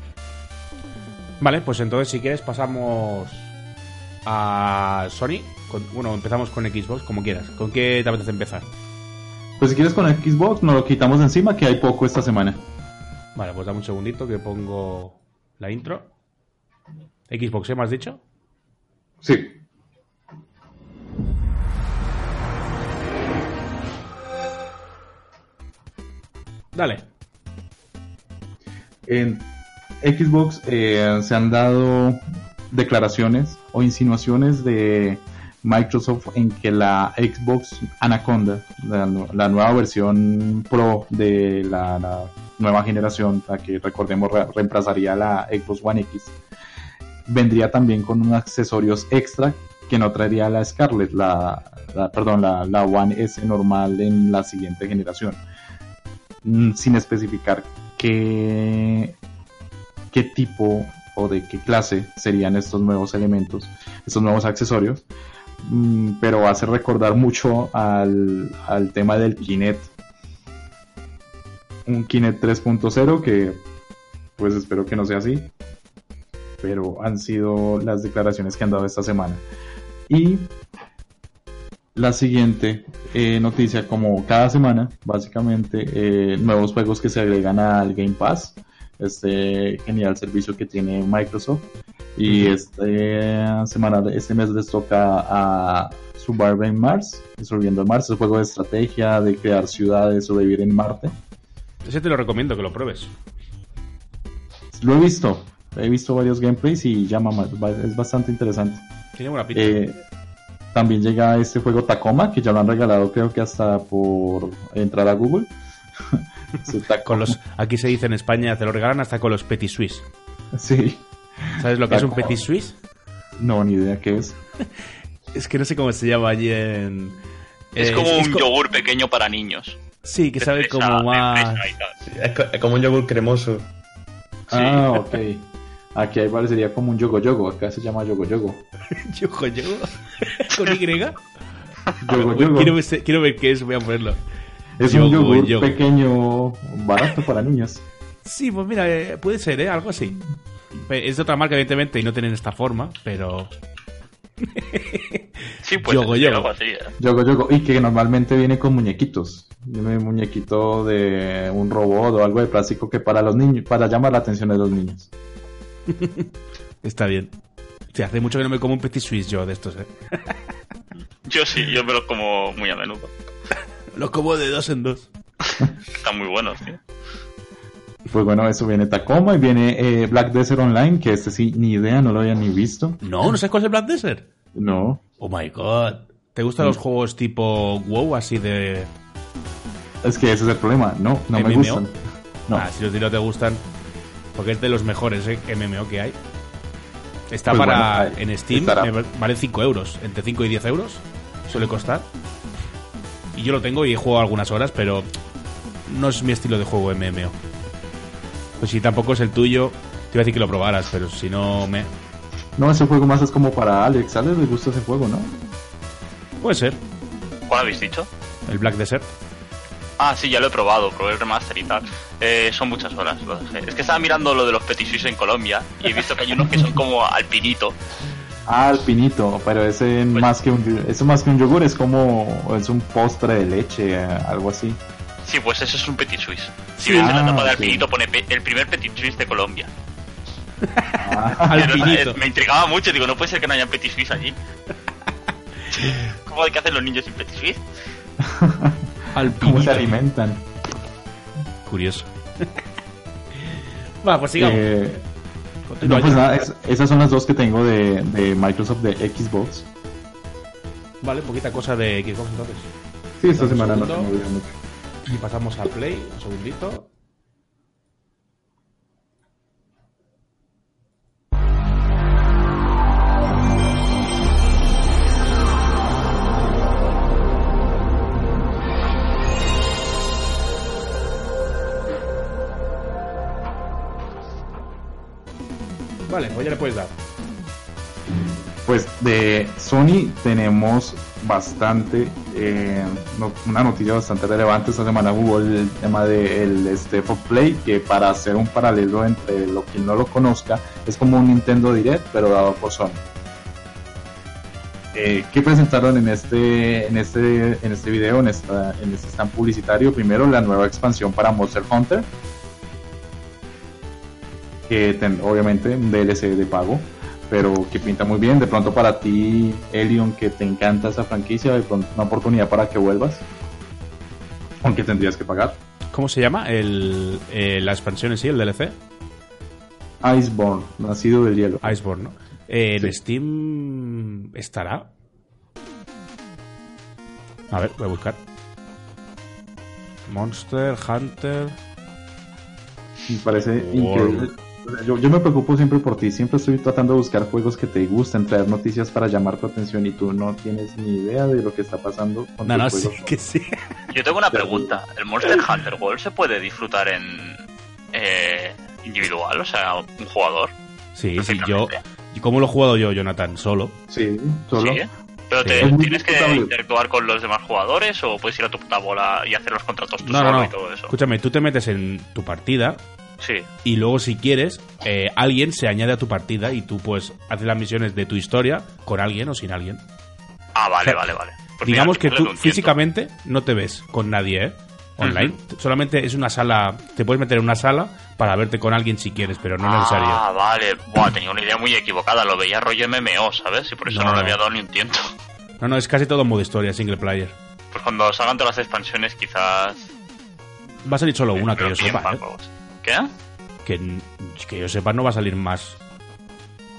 Vale, pues entonces si quieres pasamos a Sony. Con- bueno, empezamos con Xbox, como quieras. ¿Con qué te apetece empezar? Pues si quieres con Xbox, nos lo quitamos de encima, que hay poco esta semana. Vale, pues dame un segundito que pongo la intro. Xbox, ¿eh? ¿Me has dicho? Sí. Dale. En Xbox eh, se han dado declaraciones o insinuaciones de Microsoft en que la Xbox Anaconda, la, nu- la nueva versión Pro de la, nueva generación, la que recordemos re- reemplazaría la Xbox One X, vendría también con unos accesorios extra que no traería la Scarlett, la, perdón, la, la One S normal en la siguiente generación. mm, sin especificar qué, qué tipo o de qué clase serían estos nuevos elementos, estos nuevos accesorios, pero hace recordar mucho al, al tema del Kinect. Un Kinect 3.0 que pues espero que no sea así, pero han sido las declaraciones que han dado esta semana. Y la siguiente eh, noticia, como cada semana, básicamente, eh, nuevos juegos que se agregan al Game Pass, este genial servicio que tiene Microsoft. Y esta semana, este mes les toca a Suburban Mars, Resolviendo Mars, es un juego de estrategia, de crear ciudades o de vivir en Marte. Ese te lo recomiendo que lo pruebes. Lo he visto, he visto varios gameplays y llama, es bastante interesante. Tiene buena pinta. Eh, también llega este juego Tacoma, que ya lo han regalado creo que hasta por entrar a Google. Con los, aquí se dice en España, te lo regalan hasta con los Petit Suisse. Sí. ¿Sabes lo que es un. Petit Suisse? No, ni idea qué es. Es que no sé cómo se llama allí en... Es eh, como un co- yogur pequeño para niños. Sí, que De sabe fresa, como más... Es, co- es como un yogur cremoso. Ah, ok. Aquí hay sería como un yogo yogo, acá se llama yogo yogo. Yogo, yogo. Con Y. Yogo yogo. Quiero, ver, quiero ver qué es, voy a ponerlo. Es un yogo, yogur yogo. pequeño, barato para niños. Sí, pues mira, eh, puede ser, ¿eh? Algo así. Es de otra marca, evidentemente, y no tienen esta forma, pero... Sí, pues Yogo, yogo. algo así, ¿eh? Yogo yogo. Y que normalmente viene con muñequitos. Viene un muñequito de un robot o algo de plástico que para los niños, para llamar la atención de los niños. Está bien. Sí, hace mucho que no me como un Petit Suisse yo de estos, ¿eh? Yo sí, yo me los como muy a menudo. Los como de dos en dos. Están muy buenos, tío. Pues bueno, eso viene Tacoma y viene eh, Black Desert Online, que este sí, ni idea, no lo había ni visto. No, ¿no sabes cuál es el Black Desert? No. Oh my god. ¿Te gustan los juegos tipo WoW, así de... Es que ese es el problema. No, no me gustan. No. Ah, si los no te gustan, porque es de los mejores ¿eh? MMO que hay. Está Pues para bueno, en Steam, vale 5 euros, entre 5 y 10 euros suele costar. Y yo lo tengo y he jugado algunas horas, pero no es mi estilo de juego MMO. Pues si tampoco es el tuyo, te iba a decir que lo probaras, pero si no me... No, ese juego más es como para Alex. Alex le gusta ese juego, ¿no? Puede ser, ¿Cuál habéis dicho? el Black Desert. Ah, sí, ya lo he probado, probé el remaster y tal. Eh, son muchas horas. lo dejé. Es que estaba mirando lo de los Petit Suisse en Colombia y he visto que hay unos que son como alpinito. Ah, el pinito, pero ese Pues- más que un eso más que un yogur es como es un postre de leche, eh, algo así. Sí, pues eso es un Petit Suisse. Si Sí. ves en la Ah, tapa de ok. alpinito pone pe- el primer Petit Suisse de Colombia. Ah, Alpinito. eh, me intrigaba mucho, digo, no puede ser que no haya Petit Suisse allí. ¿Cómo hay que hacer los niños sin Petit Suisse? ¿Cómo se alimentan? Curioso. Va, pues sigamos. Eh, no, pues nada, es- esas son las dos que tengo de, de Microsoft de Xbox. Vale, poquita cosa de Xbox entonces. Sí, esta semana no tengo mucho. Y pasamos a Play, un segundito. Vale, pues ya le puedes dar. Pues de Sony tenemos bastante, eh, una noticia bastante relevante. Esta semana hubo el tema del de Step of Play, que para hacer un paralelo entre lo que no lo conozca, es como un Nintendo Direct, pero dado por Sony. Eh, ¿Qué presentaron en este, en este, en este video, en, esta, en este stand publicitario? Primero, la nueva expansión para Monster Hunter, que ten- obviamente un DLC de pago pero que pinta muy bien. De pronto para ti, Elion, que te encanta esa franquicia, de pronto una oportunidad para que vuelvas. Aunque tendrías que pagar. ¿Cómo se llama? El, eh, la expansión en sí, el DLC. Iceborne, nacido del hielo. Iceborne, ¿no? Eh, en. Steam estará. A ver, voy a buscar. Monster Hunter. Me parece World. increíble. Yo, yo me preocupo siempre por ti, siempre estoy tratando de buscar juegos que te gusten, traer noticias para llamar tu atención y tú no tienes ni idea de lo que está pasando con No, tus no, sí juegos. que sí. Yo tengo una pregunta. ¿El Monster Hunter World se puede disfrutar en eh, individual? O sea, un jugador. Sí, sí, yo. ¿Y cómo lo he jugado yo, Jonathan? Solo. Sí, solo. ¿Sí? ¿Pero te, tienes que interactuar con los demás jugadores o puedes ir a tu puta bola y hacer los contratos tú No, no, solo no. y todo eso? Escúchame, tú te metes en tu partida Sí. y luego si quieres, eh, alguien se añade a tu partida y tú pues haces las misiones de tu historia con alguien o sin alguien. Ah, vale, O sea, vale, vale. Pues Digamos mira, que tú físicamente no te ves con nadie, ¿eh? Online. Solamente es una sala, te puedes meter en una sala para verte con alguien si quieres, pero no es necesario. Ah, vale. Buah, tenía una idea muy equivocada. Lo veía rollo MMO, ¿sabes? Y por eso no, No. le había dado ni un tiento. No, no, es casi todo modo historia, single player. Pues cuando salgan todas las expansiones, quizás. Va a salir solo una, que yo sepa, ¿eh? Que, que yo sepa no va a salir más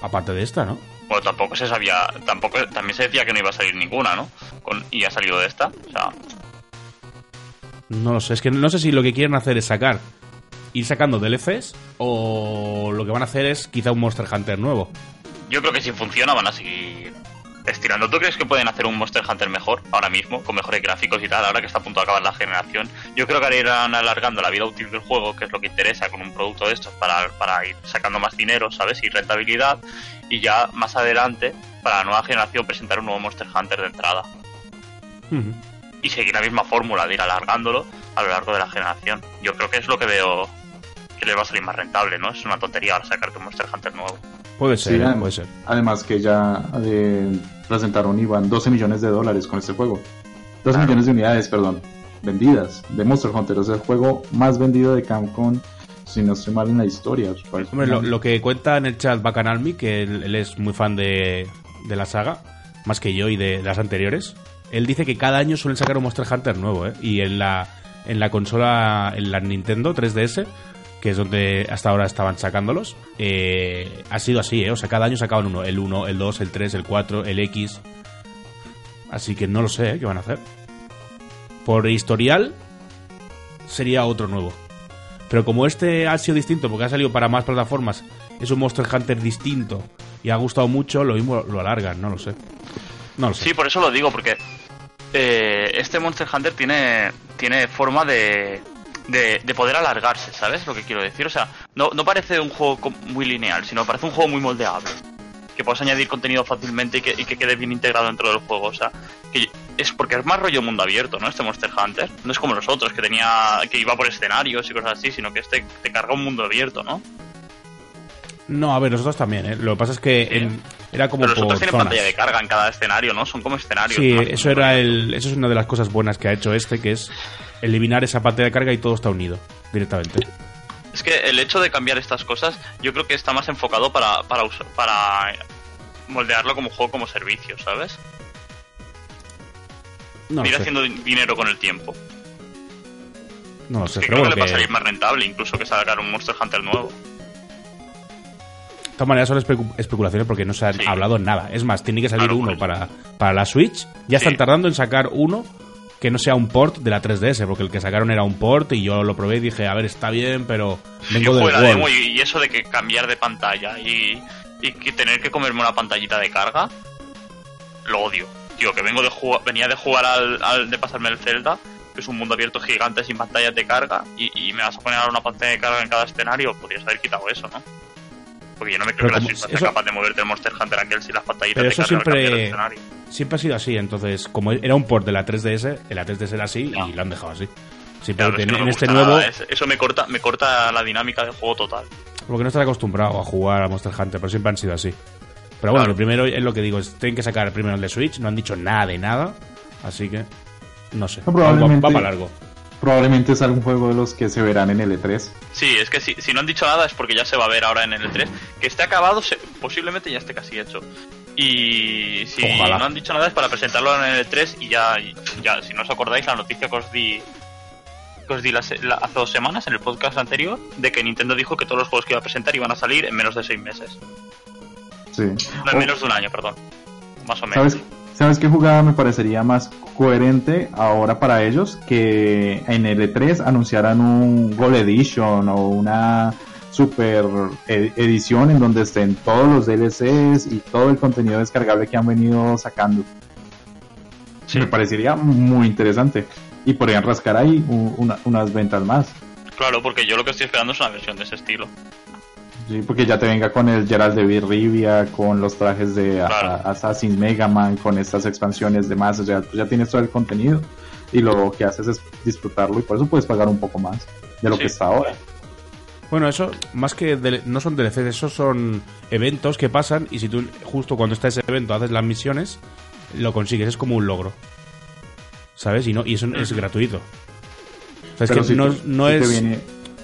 aparte de esta, ¿no? Bueno, tampoco se sabía. tampoco También se decía que no iba a salir ninguna, ¿no? Con, y ha salido de esta. O sea, No lo sé, es que no sé si lo que quieren hacer es sacar, ir sacando DLCs o lo que van a hacer es quizá un Monster Hunter nuevo. yo creo que si funciona van a seguir estirando. ¿Tú crees que pueden hacer un Monster Hunter mejor ahora mismo, con mejores gráficos y tal, ahora que está a punto de acabar la generación? Yo creo que ahora irán alargando la vida útil del juego, que es lo que interesa con un producto de estos, para, para ir sacando más dinero, ¿sabes? Y rentabilidad. Y ya más adelante, para la nueva generación, presentar un nuevo Monster Hunter de entrada. Y seguir la misma fórmula de ir alargándolo a lo largo de la generación. Yo creo que es lo que veo que les va a salir más rentable, ¿no? Es una tontería ahora sacarte un Monster Hunter nuevo. Puede ser, Sí, ¿eh? adem- puede ser. Además que ya eh, presentaron Iban 12 millones de dólares con este juego. 12 Claro. millones de unidades, perdón, vendidas de Monster Hunter. O sea, el juego más vendido de Capcom, si no estoy mal en la historia. Pues, Hombre, lo, lo que cuenta en el chat Bacanalmi, que él, él es muy fan de, de la saga, más que yo y de, las anteriores, él dice que cada año suelen sacar un Monster Hunter nuevo, ¿eh? Y en la, en la consola, en la Nintendo 3DS, que es donde hasta ahora estaban sacándolos, eh, ha sido así, ¿eh? O sea, cada año sacaban uno, el 1, el 2, el 3, el 4, el X. Así que no lo sé, ¿eh? ¿Qué van a hacer? Por historial, sería otro nuevo. Pero como este ha sido distinto, porque ha salido para más plataformas, es un Monster Hunter distinto y ha gustado mucho, lo mismo lo alargan, no lo sé. No lo sé. Sí, por eso lo digo, porque eh, este Monster Hunter tiene, tiene forma de, de, de poder alargarse, ¿sabes lo que quiero decir? O sea, no, no parece un juego muy lineal, sino parece un juego muy moldeable. Que puedes añadir contenido fácilmente y que, y que quede bien integrado dentro del juego. O sea, que es porque es más rollo mundo abierto, ¿no? Este Monster Hunter. No es como los otros, que tenía que iba por escenarios y cosas así, sino que este te carga un mundo abierto, ¿no? No, a ver, nosotros también, ¿eh? Lo que pasa es que Sí. en- era como Pero los por otros tienen zonas. pantalla de carga en cada escenario, ¿no? Son como escenarios. Sí, eso era el, eso es una de las cosas buenas que ha hecho este, que es eliminar esa pantalla de carga y todo está unido directamente. Es que el hecho de cambiar estas cosas, yo creo que está más enfocado para, para, usar- para moldearlo como juego como servicio, ¿sabes? No Ir haciendo din- dinero con el tiempo. no lo sé, que creo que le va a que salir más rentable incluso que sacar un Monster Hunter nuevo. de todas maneras son especu- especulaciones porque no se ha Sí. hablado nada. Es más, tiene que salir Claro, uno pues. para, para la Switch. Ya están tardando en sacar uno que no sea un port de la 3DS, porque el que sacaron era un port y yo lo probé y dije, a ver, está bien, pero vengo Yo del demo y, y eso de que cambiar de pantalla y, y que tener que comerme una pantallita de carga, lo odio. Tío, que vengo de venía de jugar al, al- de pasarme el Zelda, que es un mundo abierto gigante sin pantallas de carga, y, y me vas a poner ahora una pantalla de carga en cada escenario, podrías haber quitado eso, ¿no? Porque yo no me creo Pero que la como- Switch sea eso- capaz de moverte el Monster Hunter aquel sin las pantallitas Pero eso siempre, escenario. siempre ha sido así, entonces, como era un port de la 3DS, en la 3DS era así y lo han dejado así. Claro, es que no en, este nuevo, nada, eso me corta, me corta la dinámica del juego total. porque no estás acostumbrado a jugar a Monster Hunter, pero siempre han sido así. Pero bueno, Claro. lo primero es lo que digo, es, tienen que sacar primero el de Switch, no han dicho nada de nada, así que no sé, No, va, probablemente- va para largo. Probablemente es algún juego de los que se verán en el E E3. Sí, es que si, si no han dicho nada es porque ya se va a ver ahora en el 3 Que esté acabado, se- posiblemente ya esté casi hecho. Y si Ojalá. no han dicho nada es para presentarlo en el 3 y ya, y ya, si no os acordáis, la noticia que os di, que os di la la- hace dos semanas en el podcast anterior, de que Nintendo dijo que todos los juegos que iba a presentar iban a salir en menos de seis meses. Sí. No, en O- menos de un año, perdón. Más o menos. ¿Sabes, ¿Sabes qué jugada me parecería más coherente ahora para ellos? Que en el E3 anunciaran un Gold Edition o una super e- edición en donde estén todos los DLCs y todo el contenido descargable que han venido sacando. Sí. Me parecería muy interesante. y podrían rascar ahí un- una- unas ventas más. Claro, porque yo lo que estoy esperando es una versión de ese estilo. Sí, porque ya te venga con el Gerald de Rivia, con los trajes de a- Claro. Assassin's Mega Man, con estas expansiones de más, o sea, tú ya tienes todo el contenido y lo que haces es disfrutarlo y por eso puedes pagar un poco más de lo Sí. que está ahora. Bueno, eso, más que dele- no son DLCs, esos son eventos que pasan y si tú justo cuando está ese evento haces las misiones, lo consigues, es como un logro. ¿Sabes? Y no y eso es gratuito. O sea, es que si no, te- no si te es viene-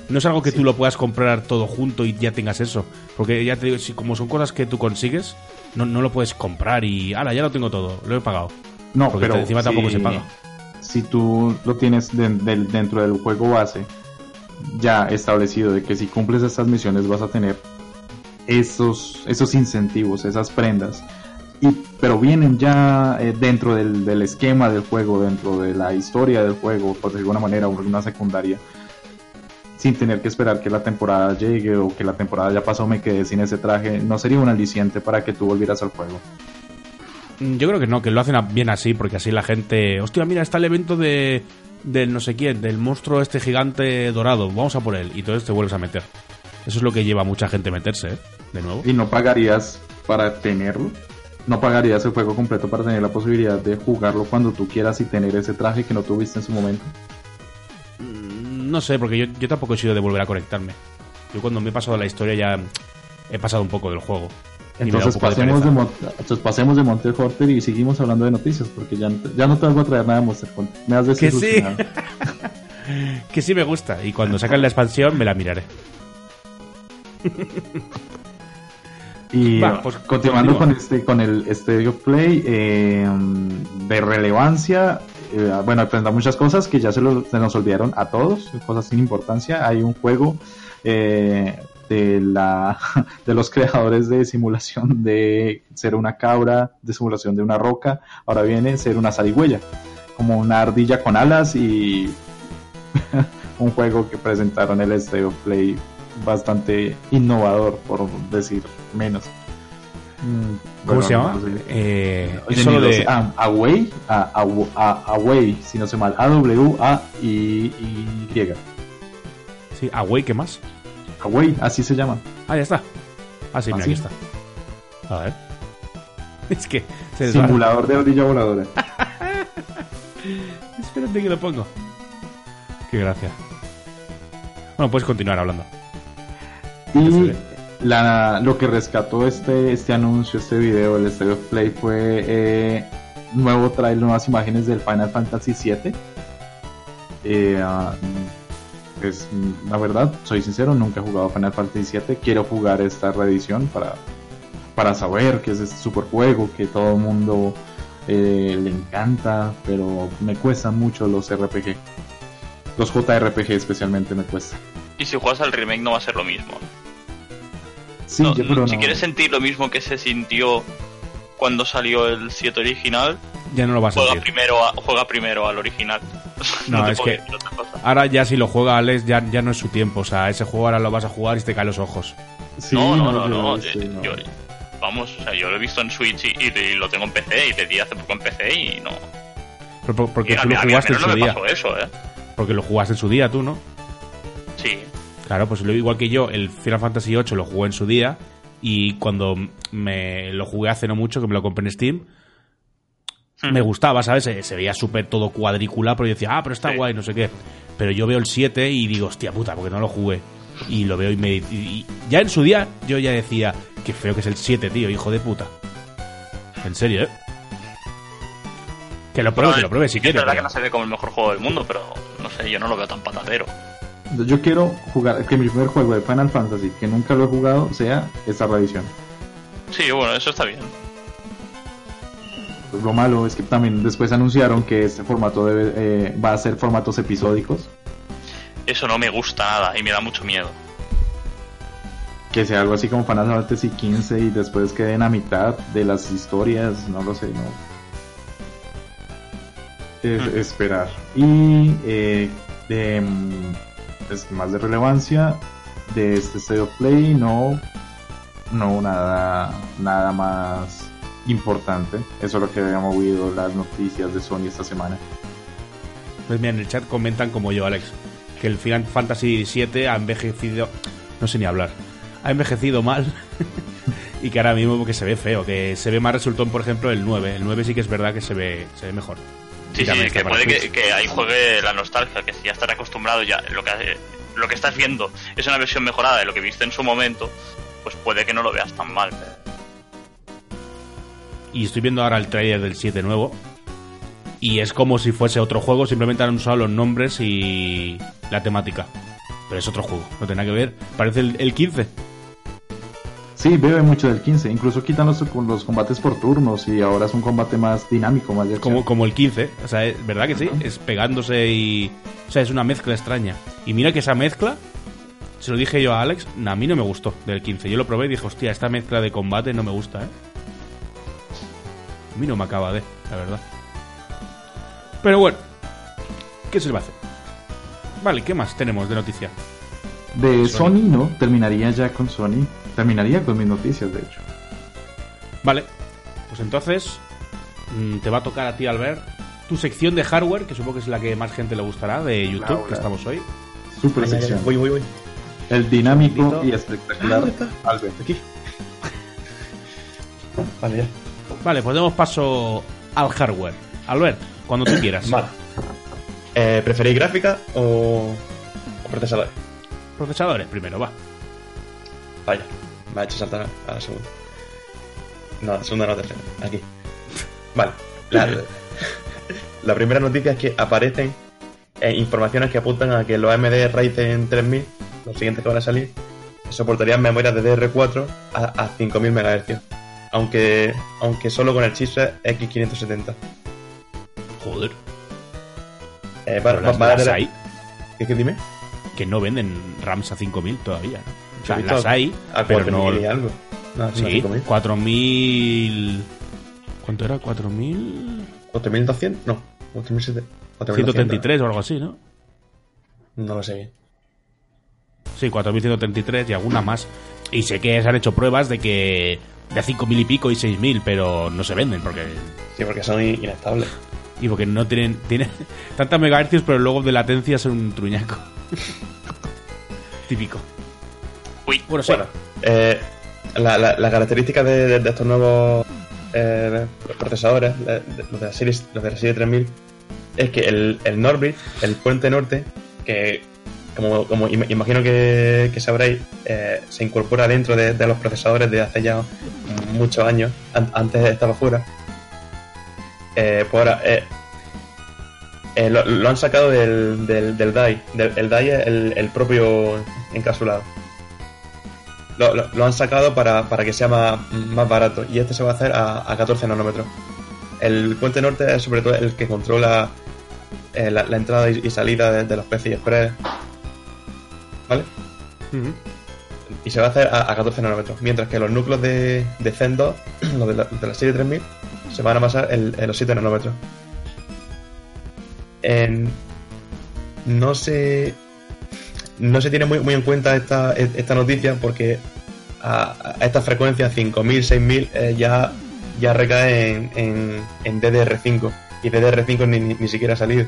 no es algo que tú lo puedas comprar todo junto y ya tengas eso. Porque ya te digo, si como son cosas que tú consigues, no, no lo puedes comprar y, ala, ya lo tengo todo, lo he pagado. No, Porque pero encima tampoco si- se paga. Si tú lo tienes de- dentro del juego base ya establecido de que si cumples estas misiones vas a tener esos, esos incentivos, esas prendas, y, pero vienen ya eh, dentro del, del esquema del juego, dentro de la historia del juego, por de alguna manera, o alguna secundaria, sin tener que esperar que la temporada llegue o que la temporada ya pasó me quedé sin ese traje, no sería un aliciente para que tú volvieras al juego. Mm, Yo creo que no, que lo hacen bien así, porque así la gente. Hostia, mira, está el evento de. del no sé quién, del monstruo este gigante dorado, vamos a por él. Y entonces te vuelves a meter. Eso es lo que lleva a mucha gente a meterse, ¿eh? De nuevo. y no pagarías para tenerlo. No pagarías el juego completo para tener la posibilidad de jugarlo cuando tú quieras y tener ese traje que no tuviste en su momento. No sé, porque yo, yo tampoco he sido de volver a conectarme. Yo cuando me he pasado la historia ya he pasado un poco del juego. Entonces pasemos de, entonces pasemos de Monster Hunter y seguimos hablando de noticias porque ya, ya no te voy a traer nada de Monster Hunter. Me has Que sí. Que sí me gusta. Y cuando sacan la expansión me la miraré. Y Va, pues, continuando continúa. con este con el State of Play eh, de relevancia, eh, bueno, aprendamos muchas cosas que ya se, se nos olvidaron a todos, cosas sin importancia. Hay un juego eh, de la de los creadores de simulación de ser una cabra, de simulación de una roca. Ahora viene ser una zarigüeya, como una ardilla con alas y un juego que presentaron el State of Play bastante innovador, por decir menos. Mm, ¿Cómo se llama? Eh, es solo de. Ah, Away, a, a- a- Away, si no sé mal, A-W-A-I-Y. Sí, Away, ¿qué más? Away, así se llama. Ah, ya está. Ah, sí, ¿Ah, mira, aquí está. A ver. Es que se. Simulador de ardilla voladora. Espérate que lo pongo. Qué gracia. Bueno, puedes continuar hablando. Y. la, lo que rescató este, este anuncio, este video, el State of Play, fue eh, nuevo trailer, nuevas imágenes del Final Fantasy VII. Eh, ah, pues, la verdad, soy sincero, nunca he jugado Final Fantasy VII. Quiero jugar esta reedición para, para saber que es este super juego que todo el mundo eh, le encanta, pero me cuestan mucho los RPG. Los JRPG especialmente me cuestan. Y si juegas al remake no va a ser lo mismo. Sí, No, yo- pero si no. quieres sentir lo mismo que se sintió cuando salió el 7 original, Ya no lo vas a juega sentir. primero, a- juega primero al original. No, te es puedo que- decir otra cosa. Ahora ya si lo juega Alex ya, ya no es su tiempo. O sea, ese juego ahora lo vas a jugar y te caen los ojos. Sí, no, no, no, no, no. yo- vamos, o sea, yo lo he visto en Switch y, y lo tengo en PC y le di hace poco en PC y no. Pero por- porque Y a tú lo a mí jugaste en su no me día. pasó eso, eh. Porque lo jugaste en su día tú, ¿no? Sí. Claro, pues lo igual que yo, el Final Fantasy VIII lo jugué en su día y cuando me lo jugué hace no mucho, que me lo compré en Steam, Hmm. me gustaba, ¿sabes? Se, se veía súper todo cuadrícula, pero yo decía, ah, pero está Sí. guay, no sé qué. Pero yo veo el 7 y digo, hostia puta, porque no lo jugué. Y lo veo y me... y- ya en su día yo ya decía, qué feo que es el 7, tío, hijo de puta. En serio, ¿eh? Que lo pruebe, No, que lo pruebe si es quieres. verdad que pero- no se ve como el mejor juego del mundo, pero no sé, yo no lo veo tan patatero. Yo quiero jugar, que mi primer juego de Final Fantasy, que nunca lo he jugado, sea esta reedición. Sí, bueno, eso está bien. Pues lo malo es que también después anunciaron que este formato debe, eh, va a ser formatos episódicos, Eso no me gusta nada y me da mucho miedo. que sea algo así como Final Fantasy 15 y después queden a mitad de las historias, no lo sé, no. Es Hmm. esperar. Y eh, mm, es más de relevancia de este State of Play, no, no nada, nada más importante. Eso es lo que había movido las noticias de Sony esta semana. Pues mira, en el chat comentan como yo, Alex, que el Final Fantasy VII ha envejecido, no sé ni hablar, ha envejecido mal y que ahora mismo que se ve feo, que se ve más resultón, por ejemplo, el 9. El 9 sí que es verdad que se ve, se ve mejor. Sí, sí, que puede que, que ahí juegue la nostalgia, que si ya estar acostumbrado ya, lo que, lo que estás viendo es una versión mejorada de lo que viste en su momento, pues puede que no lo veas tan mal. Y estoy viendo ahora el trailer del 7 nuevo. Y es como si fuese otro juego, simplemente han usado los nombres y la temática. Pero es otro juego, no tiene nada que ver. Parece el, el 15. Sí, bebe mucho del 15. Incluso quitan los, los combates por turnos y ahora es un combate más dinámico, más de. Como, como el 15. O sea, es verdad que sí. Es pegándose y. O sea, es una mezcla extraña. Y mira que esa mezcla. Se lo dije yo a Alex, a mí no me gustó del 15. Yo lo probé y dije, hostia, esta mezcla de combate no me gusta, ¿eh? A mí no me acaba de, la verdad. Pero bueno, ¿qué se le va a hacer? Vale, ¿qué más tenemos de noticia? De Sony, no, terminaría ya con Sony. Terminaría con mis noticias, de hecho. Vale, pues entonces mm, te va a tocar a ti, Albert, tu sección de hardware, que supongo que es la que más gente le gustará, de YouTube, Laura. que estamos hoy. Super sección. Voy, voy, voy. El dinámico y espectacular ¿Dónde está? Albert. Aquí. Vale, ya. Vale, pues demos paso al hardware. Albert, cuando tú quieras. Vale. Eh, ¿Preferís gráfica o, o procesador? Procesadores primero, va. Vaya, me ha hecho saltar a la segunda. No, la segunda no, tercera. Aquí. Vale. La, la primera noticia es que aparecen eh, informaciones que apuntan a que los AMD Ryzen 3000, los siguientes que van a salir, soportarían memorias de DR4 a, a 5000 MHz. Aunque, aunque solo con el chipset X570. Joder. Eh, va- Pero va- las, va a las tener- hay ¿Qué, qué dime? Que no venden RAMs a 5000 todavía. ¿no? O sea, las hay, a pero 4000 no. y algo. No, Sí, 5000. 4000. ¿Cuánto era? 4000. 4200? No, 4700. 133 o algo así, ¿no? No lo sé bien. Sí, 4133 y alguna más. Y sé que se han hecho pruebas de que de 5000 y pico y 6000, pero no se venden porque Sí, porque son in- inestables. Y porque no tienen tienen tantas megahercios, pero luego de latencia son un truñaco. Típico. Uy, Bueno, sí. Bueno, eh, la, la, la característica de, de- de estos nuevos eh, procesadores, de- de- los, de la serie, los de la serie 3000, es que el, el Norbit, el puente norte, que como, como im- imagino que, que sabréis, eh, se incorpora dentro de, de los procesadores de hace ya muchos años, An- antes estaba fuera, eh, pues ahora eh, eh, lo, lo han sacado del, del, del DAI. Del, el DAI es el, el propio encapsulado. Lo, lo- lo han sacado para, para que sea más, más barato y este se va a hacer a, a 14 nanómetros. El puente norte es sobre todo el que controla eh, la, la entrada y, y salida de, de los PCI Express. ¿Vale? Y se va a hacer a, a 14 nanómetros. Mientras que los núcleos de, de Zen 2, los de la, de la serie 3000, se van a basar en, en los 7 nanómetros. En- no se no se tiene muy, muy en cuenta esta, esta noticia porque a, a esta frecuencia 5000, 6000 eh, ya, ya recae en, en, en DDR5 y DDR5 ni, ni, ni siquiera ha salido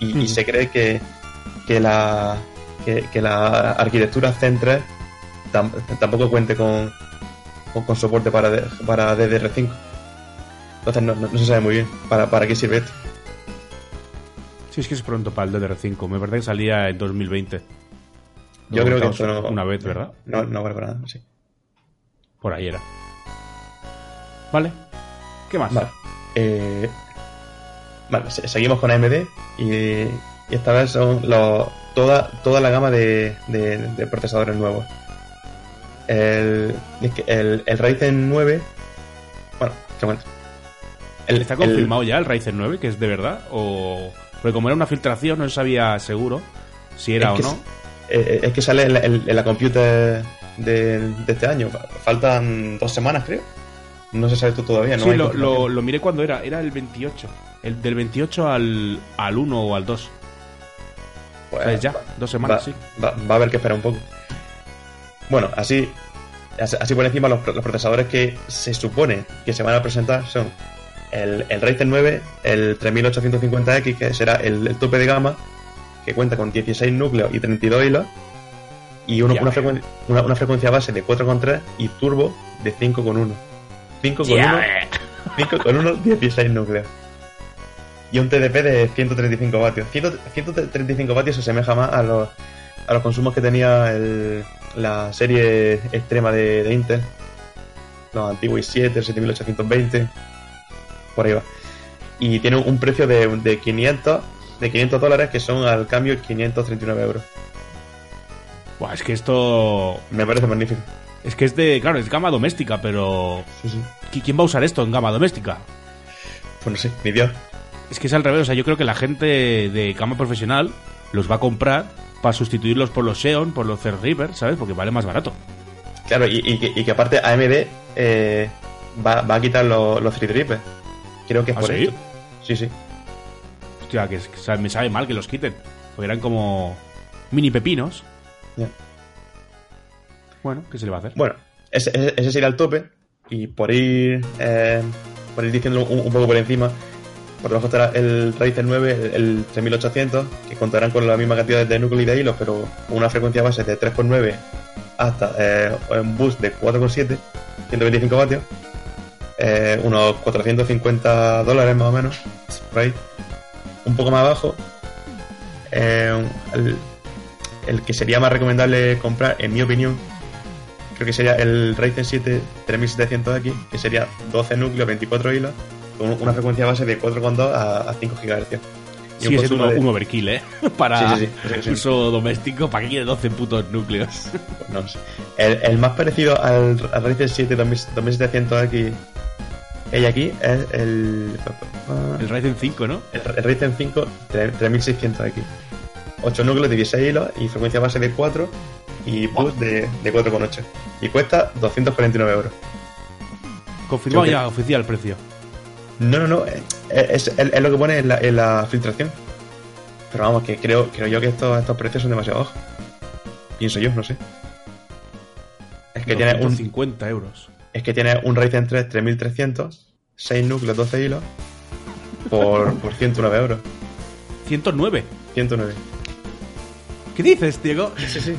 y, y Ujú. se cree que, que la que, que la arquitectura Zen 3 tam- tampoco cuente con, con, con soporte para, para DDR5 entonces no, no- no se sabe muy bien para, para qué sirve esto Sí, es que es pronto para el DDR5. Me parece que salía en 2020. Yo creo que esto no, una vez, ¿verdad? No, no vale para nada, sí. Por ahí era. Vale. ¿Qué más? Vale. Eh, vale, se- seguimos con AMD y, y esta vez son los, toda, toda la gama de, de- de procesadores nuevos. El, el, el Ryzen 9. Bueno, te cuento. El- ¿Está el- confirmado ya el Ryzen 9, que es de verdad? O... Porque como era una filtración, no se sabía seguro si era Es o no. s- eh, es que sale en la, en- la computer de, de este año. Fa- Faltan dos semanas, creo. No se sabe esto todavía, ¿no? sí, lo, lo, lo miré cuando era. Era el 28. El del 28 al, al 1 o al 2. Pues, ¿Sabes ya? Dos semanas, va, sí. va, va a haber que esperar un poco. Bueno, así, así así por encima los, los procesadores que se supone que se van a presentar son el, el Ryzen 9, el 3850X, que será el, el tope de gama, que cuenta con 16 núcleos y 32 hilos, y uno- una, una, una frecuencia base de 4,3 y turbo de 5,1. 5,1, 5,1, 16 núcleos. Y un TDP de 135 vatios. 100 135 vatios se asemeja más a los, a los consumos que tenía el- la serie extrema de, de Intel. Los antiguos i7, el 7820. Por ahí va. Y tiene un precio de, de 500 de 500 dólares que son al cambio 539 euros. Buah, es que esto. Me parece magnífico. Es que es de. Claro, es gama doméstica, pero. Sí, sí. ¿qui- ¿Quién va a usar esto en gama doméstica? Pues no sé, ni Dios. Es que es al revés. O sea, yo creo que la gente de gama profesional los va a comprar para sustituirlos por los Xeon, por los Threadripper, ¿sabes? Porque vale más barato. Claro, y, y que, y que aparte AMD eh, va, va a quitar los, los Threadripper. Creo que es ¿Ah, por sí? esto. Sí, sí. Hostia, que, es- me sabe mal que los quiten. Porque eran como mini pepinos. Ya. Bueno, ¿qué se le va a hacer? Bueno, ese, ese, ese sería el tope. Y por ir, eh, por ir diciéndolo un, un poco por encima, por debajo estará el Ryzen 9, el, el 3800, que contarán con la misma cantidad de núcleos y de hilos, pero con una frecuencia base de 3,9 hasta eh, un boost de 4,7, 125 vatios, eh, unos 450 dólares más o menos, por ahí. Un poco más abajo, eh, el, el que sería más recomendable comprar, en mi opinión, creo que sería el Ryzen 7 3700X, que sería 12 núcleos, 24 hilos, con una frecuencia base de 4,2 a, a 5 GHz. Y Sigue siendo consumo de- un overkill, ¿eh? Para Sí, sí, sí, sí, sí. uso doméstico, ¿para qué quiere 12 putos núcleos? no sé. El, el más parecido al, al Ryzen 7 2700X y aquí es el, El Ryzen 5, ¿no? el, el Ryzen 5 tre- 3600X. 8 núcleos de 16 hilos y frecuencia base de 4 y boost de, de 4,8. Y cuesta 249 euros. Confirmado ya, oficial precio. No, no, no. eh, Es, es- es lo que pone en la, en la filtración. Pero vamos, que creo, creo yo que estos, estos precios son demasiado bajos. Pienso yo, no sé. Es que tiene un, 50 euros. Es que tiene un Ryzen 3 3300, 6 núcleos, 12 hilos, por, por 109 euros. 109. 109. ¿Qué dices, Diego? Sí, sí.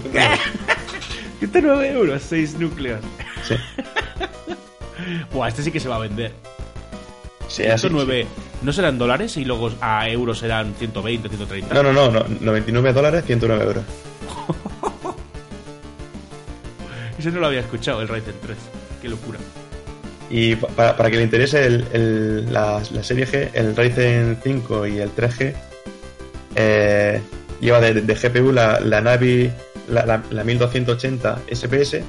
109 euros, 6 núcleos. Sí, Buah, este sí que se va a vender. sí, así. 109. ¿No serán dólares y luego a euros serán 120, 130? No, no, no, no, 99 dólares, 109 euros. Ese no lo había escuchado, el Ryzen 3. Qué locura. Y pa- para, para que le interese el, el- la, la serie G, el Ryzen 5 y el 3G, eh, lleva de, de GPU la, la Navi la, la- la 1280 SPS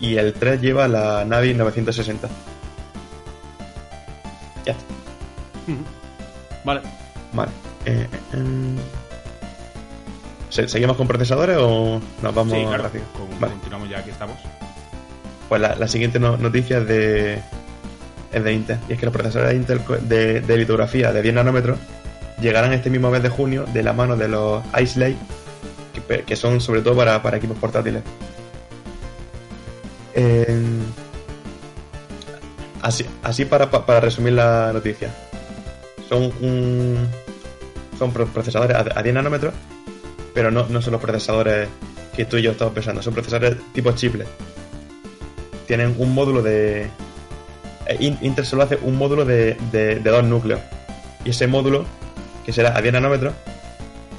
y el 3 lleva la Navi 960. Ya está. Vale. Vale. Eh, eh. ¿Se- ¿Seguimos con procesadores o nos vamos Sí, claro. rápido? Con- Vale. Continuamos ya que estamos. Pues la, la siguiente no- noticia es de, es de Intel. Y es que los procesadores de Intel de, litografía de 10 nanómetros llegarán este mismo mes de junio de la mano de los Ice Lake, que, son sobre todo para, para equipos portátiles. Así así para, pa- para resumir la noticia. Son un, son pro- procesadores a, a 10 nanómetros, pero no, no son los procesadores que tú y yo estamos pensando. Son procesadores tipo chiplet tienen un módulo de. eh, In- Intel solo hace un módulo de, de- de dos núcleos. Y ese módulo, que será a 10 nanómetros,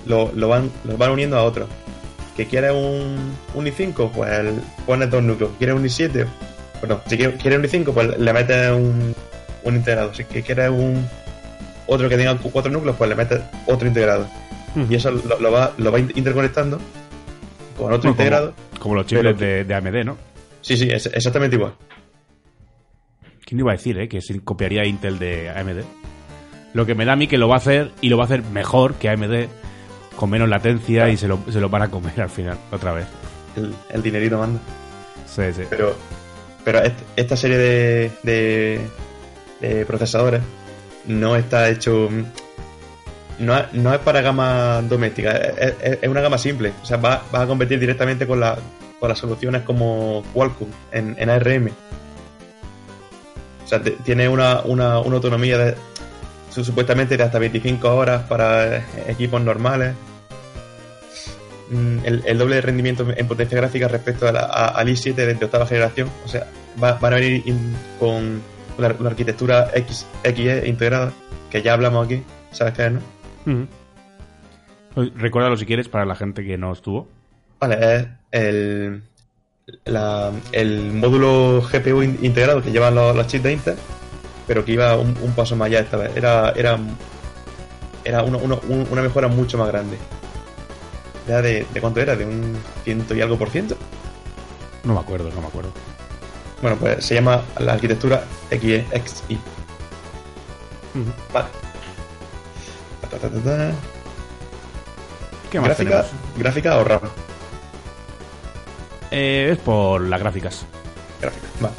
lo, lo van, lo van uniendo a otro. ¿Que quiere un, un i5? Pues el- pones dos núcleos. ¿Quieres un i7? Pues no. Si quieres quiere un i5, pues le metes un, un integrado. Si quieres un otro que tenga cu- cuatro núcleos, pues le metes otro integrado. Y eso lo, lo va, lo va in- interconectando con otro Bueno, integrado. Como, como los Pero- de, de AMD, ¿no? Sí, sí, es exactamente igual. ¿Quién iba a decir, eh? Que se copiaría Intel de AMD. Lo que me da a mí que lo va a hacer y lo va a hacer mejor que AMD, con menos latencia y se lo, se lo van a comer al final, otra vez. El, el dinerito manda. Sí, sí. Pero, pero est- esta serie de, de, de procesadores no está hecho. No, es- no es para gama doméstica, es, es- es una gama simple. O sea, va, va a competir directamente con, la, con las soluciones como Qualcomm en, en ARM. sea, te- tiene una, una, una autonomía de su- supuestamente de hasta 25 horas para eh, equipos normales. Mm, El, el doble de rendimiento en potencia gráfica respecto a la- a- al i7 de, de octava generación. O sea, va- van a venir in- con la, la arquitectura X, XE integrada, que ya hablamos aquí. ¿Sabes qué es, no? Oye, Recuérdalo si quieres para la gente que no estuvo. Vale, es el, la- el módulo GPU in- integrado que llevan los, los chips de Intel, pero que iba un, un paso más allá esta vez. Era, era, era una, una- un- una mejora mucho más grande. Ya de, de cuánto era, de un ciento y algo por ciento. No me acuerdo, no me acuerdo. Bueno, pues se llama la arquitectura XI. Ujú. Vale. Ta, ta, ta, ta, ta. ¿Qué más Gráfica, tenemos? gráfica o RAM. Eh, es por las gráficas. gráfica. Vale.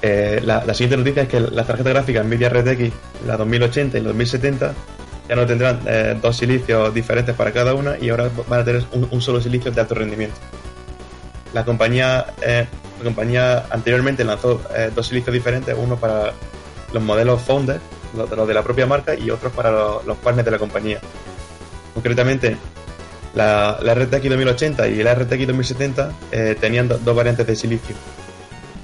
Eh, la, la siguiente noticia es que las tarjetas gráficas Nvidia RTX, la 2080 y la 2070, ya no tendrán eh, dos silicios diferentes para cada una y ahora van a tener un, un solo silicio de alto rendimiento. La compañía, eh, la compañía anteriormente lanzó eh, dos silicios diferentes, uno para los modelos Founder, los de, los de la propia marca, y otros para los, los partners de la compañía. Concretamente, la, RTX 2080 y la RTX 2070 eh, tenían do- dos variantes de silicio.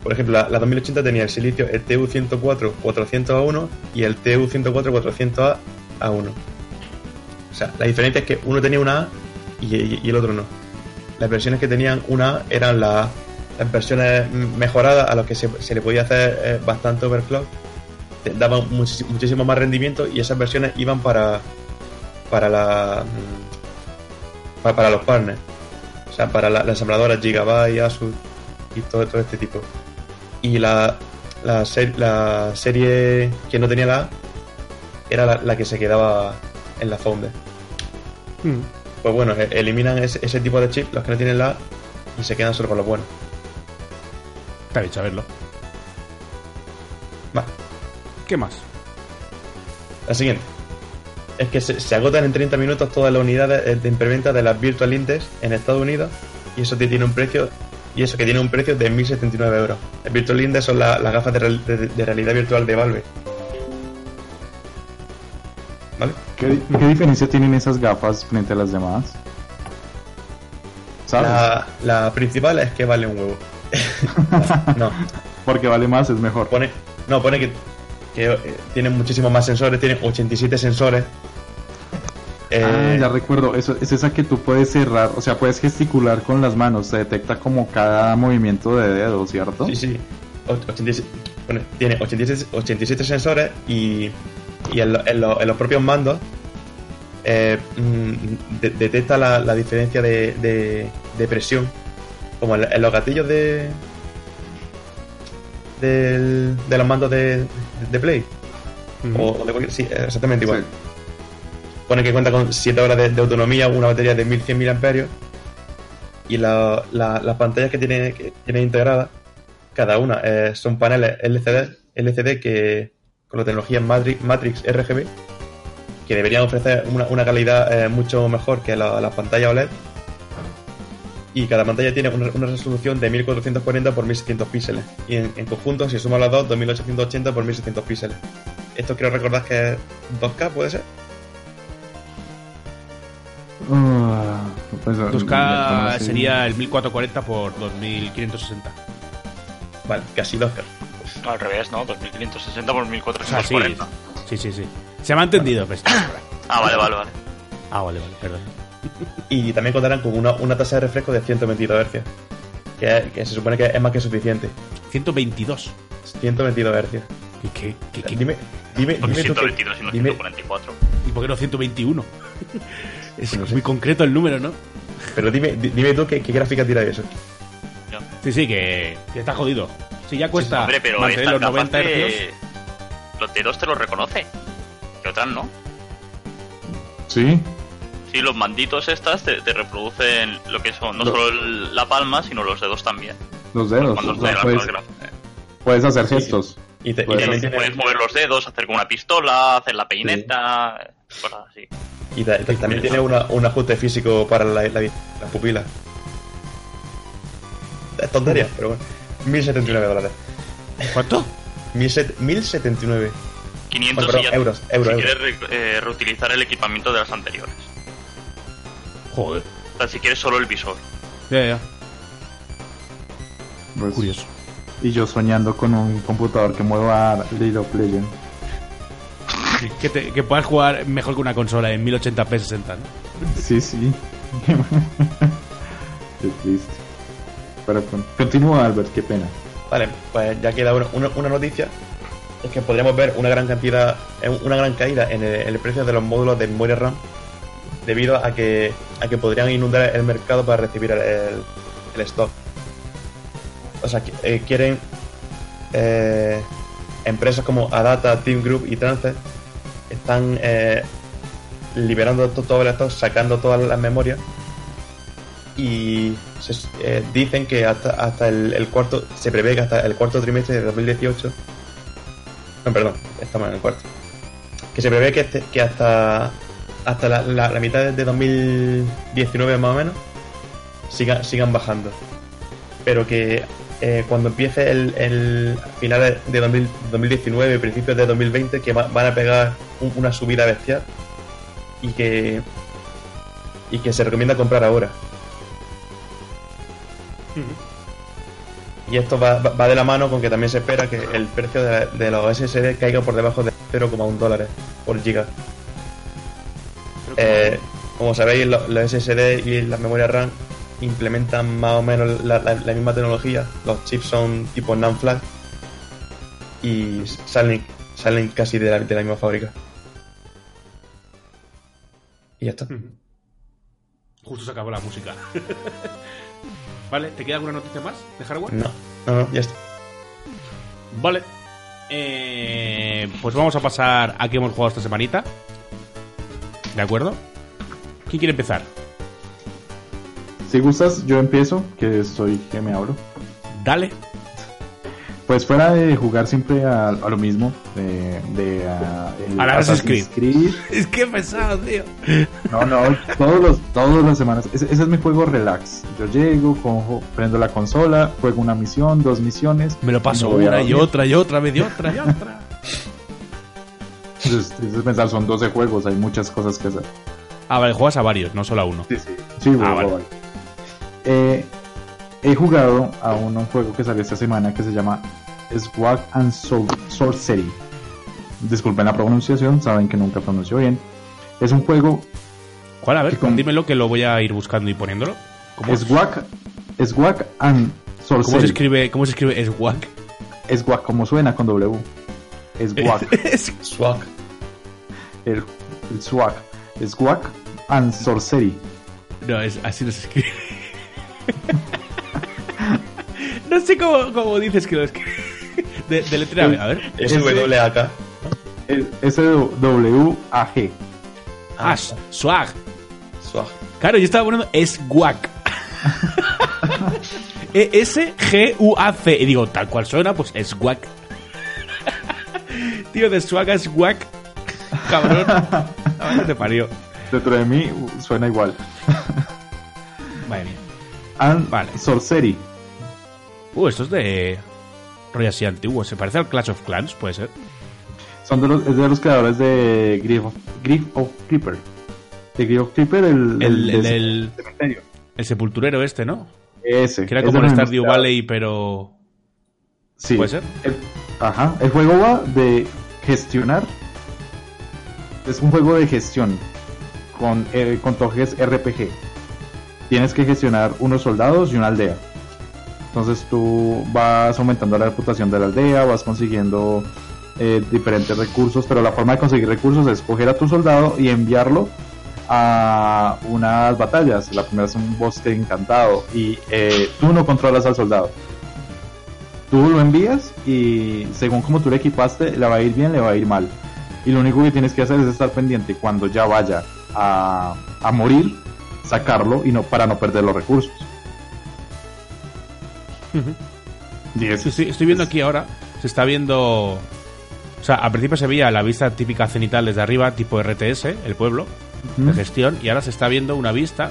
Por ejemplo, la, la 2080 tenía el silicio el TU104-400A1 y el TU104-400A1. O sea, la diferencia es que uno tenía una A y, el otro no. Las versiones que tenían una A eran la- las versiones mejoradas a las que se, le podía hacer eh, bastante overclock. Daban muchísimo más rendimiento y esas versiones iban para para la para, para los partners. O sea, para la, la ensambladora Gigabyte, Asus y todo, todo este tipo. Y la, la, ser- la serie que no tenía la A era la, la que se quedaba en la Founder. Pues bueno, e- eliminan ese, ese tipo de chips, los que no tienen la A, y se quedan solo con los buenos. Está bien saberlo. Vale. ¿Qué más? La siguiente. Es que se, se agotan en 30 minutos todas las unidades eh, de impreventa de las Virtual Index en Estados Unidos y eso que tiene un precio y eso que tiene un precio de 1.079 euros. El Virtual Index son la- las gafas de, real- de- de realidad virtual de Valve. ¿Vale? ¿Qué, qué diferencia tienen esas gafas frente a las demás? ¿Sabes? La, la principal es que vale un huevo. no, Porque vale más, es mejor. pone, no, pone que, que eh, tiene muchísimos más sensores, tiene 87 sensores. Ah, Eh, ya recuerdo, eso, es esa que tú puedes cerrar, o sea, puedes gesticular con las manos, se detecta como cada movimiento de dedo, ¿cierto? Sí, sí. Och- 87 pone- tiene 87, 87 sensores y, y en, lo- en lo- en los propios mandos eh, mm, de- detecta la, la diferencia de, de- de presión. Como en, en los gatillos de, del- de los mandos de, de Play. o, o de cualquier- sí, exactamente igual. Sí. Pone que cuenta con 7 horas de, de autonomía, una batería de 1100 mAh y la- la- las pantallas que tiene, que tiene integradas, cada una eh, son paneles LCD, LCD que con la tecnología Matrix, Matrix RGB que deberían ofrecer una, una calidad eh, mucho mejor que la- las pantallas OLED y cada pantalla tiene una, una resolución de 1440 x 1600 píxeles y en, en conjunto si sumas las dos 2880 x 1600 píxeles esto quiero recordar que es 2K puede ser Ah, pues, 2K no sé. sería el 1440 por 2560. vale casi 2K Al revés, ¿no? 2560 por O sea, sí. 1440. Sí, sí, sí. Se me ha entendido, pues. Ah, vale, vale, vale. Ah, vale, vale, perdón. Y también contarán con una, una tasa de refresco de 122 Hz que, que se supone que es más que suficiente 122. 122 Hz ¿Qué, qué, qué, qué? dime dime, Por dime tú que- 122 y no dime- 144. ¿Y por qué no 121? es No sé. muy concreto el número, ¿no? pero dime, di- dime tú qué, qué gráfica tira eso Ya. Sí, sí, que, que está jodido. Si ya cuesta Hombre, pero mantener los 90 gafas Hz. te- Los dedos te los reconoce. Que otras no. Sí, Sí, los manditos estas te, te reproducen lo que son, no Lo- solo el- la palma, sino los dedos también. los dedos. Sea, das puedes, con puedes hacer gestos. y, te- y Pues también Puedes mover los dedos, hacer como una pistola, hacer la peineta, cosas así. y ta- y también tiene una- un ajuste físico para la, la, las pupilas es tontería pero bueno 1079 dólares ¿Cuánto? 1079. 500 Bueno, perdón, ya- euros, euros, si euros. quieres re- eh, reutilizar el equipamiento de las anteriores. Joder. O sea, si quieres solo el visor. Ya, ya. Pues, Curioso. Y yo soñando con un computador que mueva League of Legends. Que, te- que puedas jugar mejor que una consola en 1080p 60, ¿no? Sí, sí. Qué triste. Pero con- continúa, Albert, qué pena. Vale, pues ya queda una, una- una noticia. Es que podríamos ver una gran cantidad, eh, una gran caída en el, en el precio de los módulos de memoria RAM debido a que, a que podrían inundar el mercado para recibir el, el- stock. O sea, eh, quieren eh, empresas como Adata, Team Group y Trance están eh, liberando to- todo el stock, sacando todas las memorias y se- eh, dicen que hasta, hasta el, el cuarto, se prevé que hasta el cuarto trimestre de 2018, no, perdón, estamos en el cuarto, que se prevé que, este- que hasta, hasta la, la- la mitad de 2019 más o menos sigan, sigan bajando, pero que eh, cuando empiece el, el final de 2000 2019 principios de 2020 que va- van a pegar un- una subida bestial y que y que se recomienda comprar ahora. Y esto va, va- va de la mano con que también se espera que el precio de, de los SSD caiga por debajo de 0,1 dólares por giga. Eh, como sabéis, lo- los SSD y las memorias RAM implementan más o menos la, la- la misma tecnología. Los chips son tipo NAND flash y salen, salen casi de la, de la misma fábrica. Y ya está. Justo se acabó la música. vale, ¿te queda alguna noticia más de hardware? No, no, no, ya está. Vale. Eh, pues vamos a pasar a qué hemos jugado esta semanita. ¿De acuerdo? ¿Quién quiere empezar? Si gustas, yo empiezo, que soy que me abro. Dale. Pues fuera de jugar siempre a, a lo mismo, de, de a, el Al Assassin's Creed. Es que pesado, tío. No, no, todos los, todas las semanas. Ese, ese es mi juego relax. Yo llego, cojo, prendo la consola, juego una misión, dos misiones. Me lo paso a una y otra y otra vez y otra y otra. Es pensar, son 12 juegos, hay muchas cosas que hacer. Ah, vale, juegas a varios, no solo a uno. Sí, sí. Sí, Ah, vale. Eh, he jugado a un, un juego que salió esta semana que se llama Swag and Sorcery. Disculpen la pronunciación, saben que nunca pronuncio bien. Es un juego ¿Cuál? A ver, ¿Qué con- dímelo que lo voy a ir buscando y poniéndolo. ¿Cómo, Swag, Swag and Sorcery. ¿cómo se escribe? ¿Cómo se escribe? ¿Swag? Swag, como suena con W. Swag. Es- Swag. El, el Swag. Swag and Sorcery. no, es, así no se escribe. no sé cómo, cómo dices que lo escribe. De, deletréame, a ver. SWAK. S-W-A-G. Ah, swag. Swag. Claro, yo estaba poniendo swag. E E-S-G-U-A-C. Y digo, tal cual suena, pues swag. Tío, de swag a swag. Cabrón. A te parió. Dentro de mí suena igual. Vale, bien. And Vale. Sorcery. Uh, esto es de. Rollo así antiguo. Se parece al Clash of Clans, puede ser. Son de los, es de los creadores de Grief of, Grief of Creeper. De Grief of Creeper, el, El, el, sepulturero este, ¿no? Ese. Que era como el Stardew Valley, pero. Sí. ¿Puede ser? Ajá. El juego va de gestionar. Es un juego de gestión con, eh, toques RPG. Tienes que gestionar unos soldados y una aldea. Entonces tú vas aumentando la reputación de la aldea, vas consiguiendo eh, diferentes recursos, pero la forma de conseguir recursos es coger a tu soldado y enviarlo a unas batallas. La primera es un bosque encantado y eh, tú no controlas al soldado. Tú lo envías y según como tú le equipaste, le va a ir bien, le va a ir mal. Y lo único que tienes que hacer es estar pendiente cuando ya vaya a, a morir, sacarlo y no para no perder los recursos. Y es- estoy viendo aquí ahora. Se está viendo. O sea, al principio se veía la vista típica cenital desde arriba, tipo RTS, el pueblo, de gestión, y ahora se está viendo una vista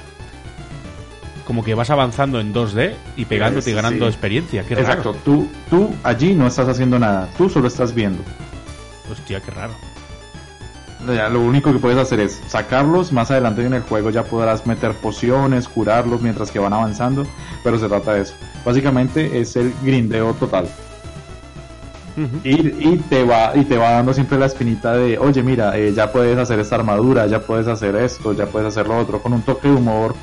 como que vas avanzando en 2D y pegándote y Sí. ganando experiencia. Qué Exacto, raro. tú, tú allí no estás haciendo nada, tú solo estás viendo. Hostia, qué raro. Ya, lo único que puedes hacer es sacarlos, más adelante en el juego ya podrás meter pociones, curarlos mientras que van avanzando, pero se trata de eso. Básicamente es el grindeo total. Y te va y te va dando siempre la espinita de, oye, mira, eh, ya puedes hacer esta armadura, ya puedes hacer esto, ya puedes hacer lo otro, con un toque de humor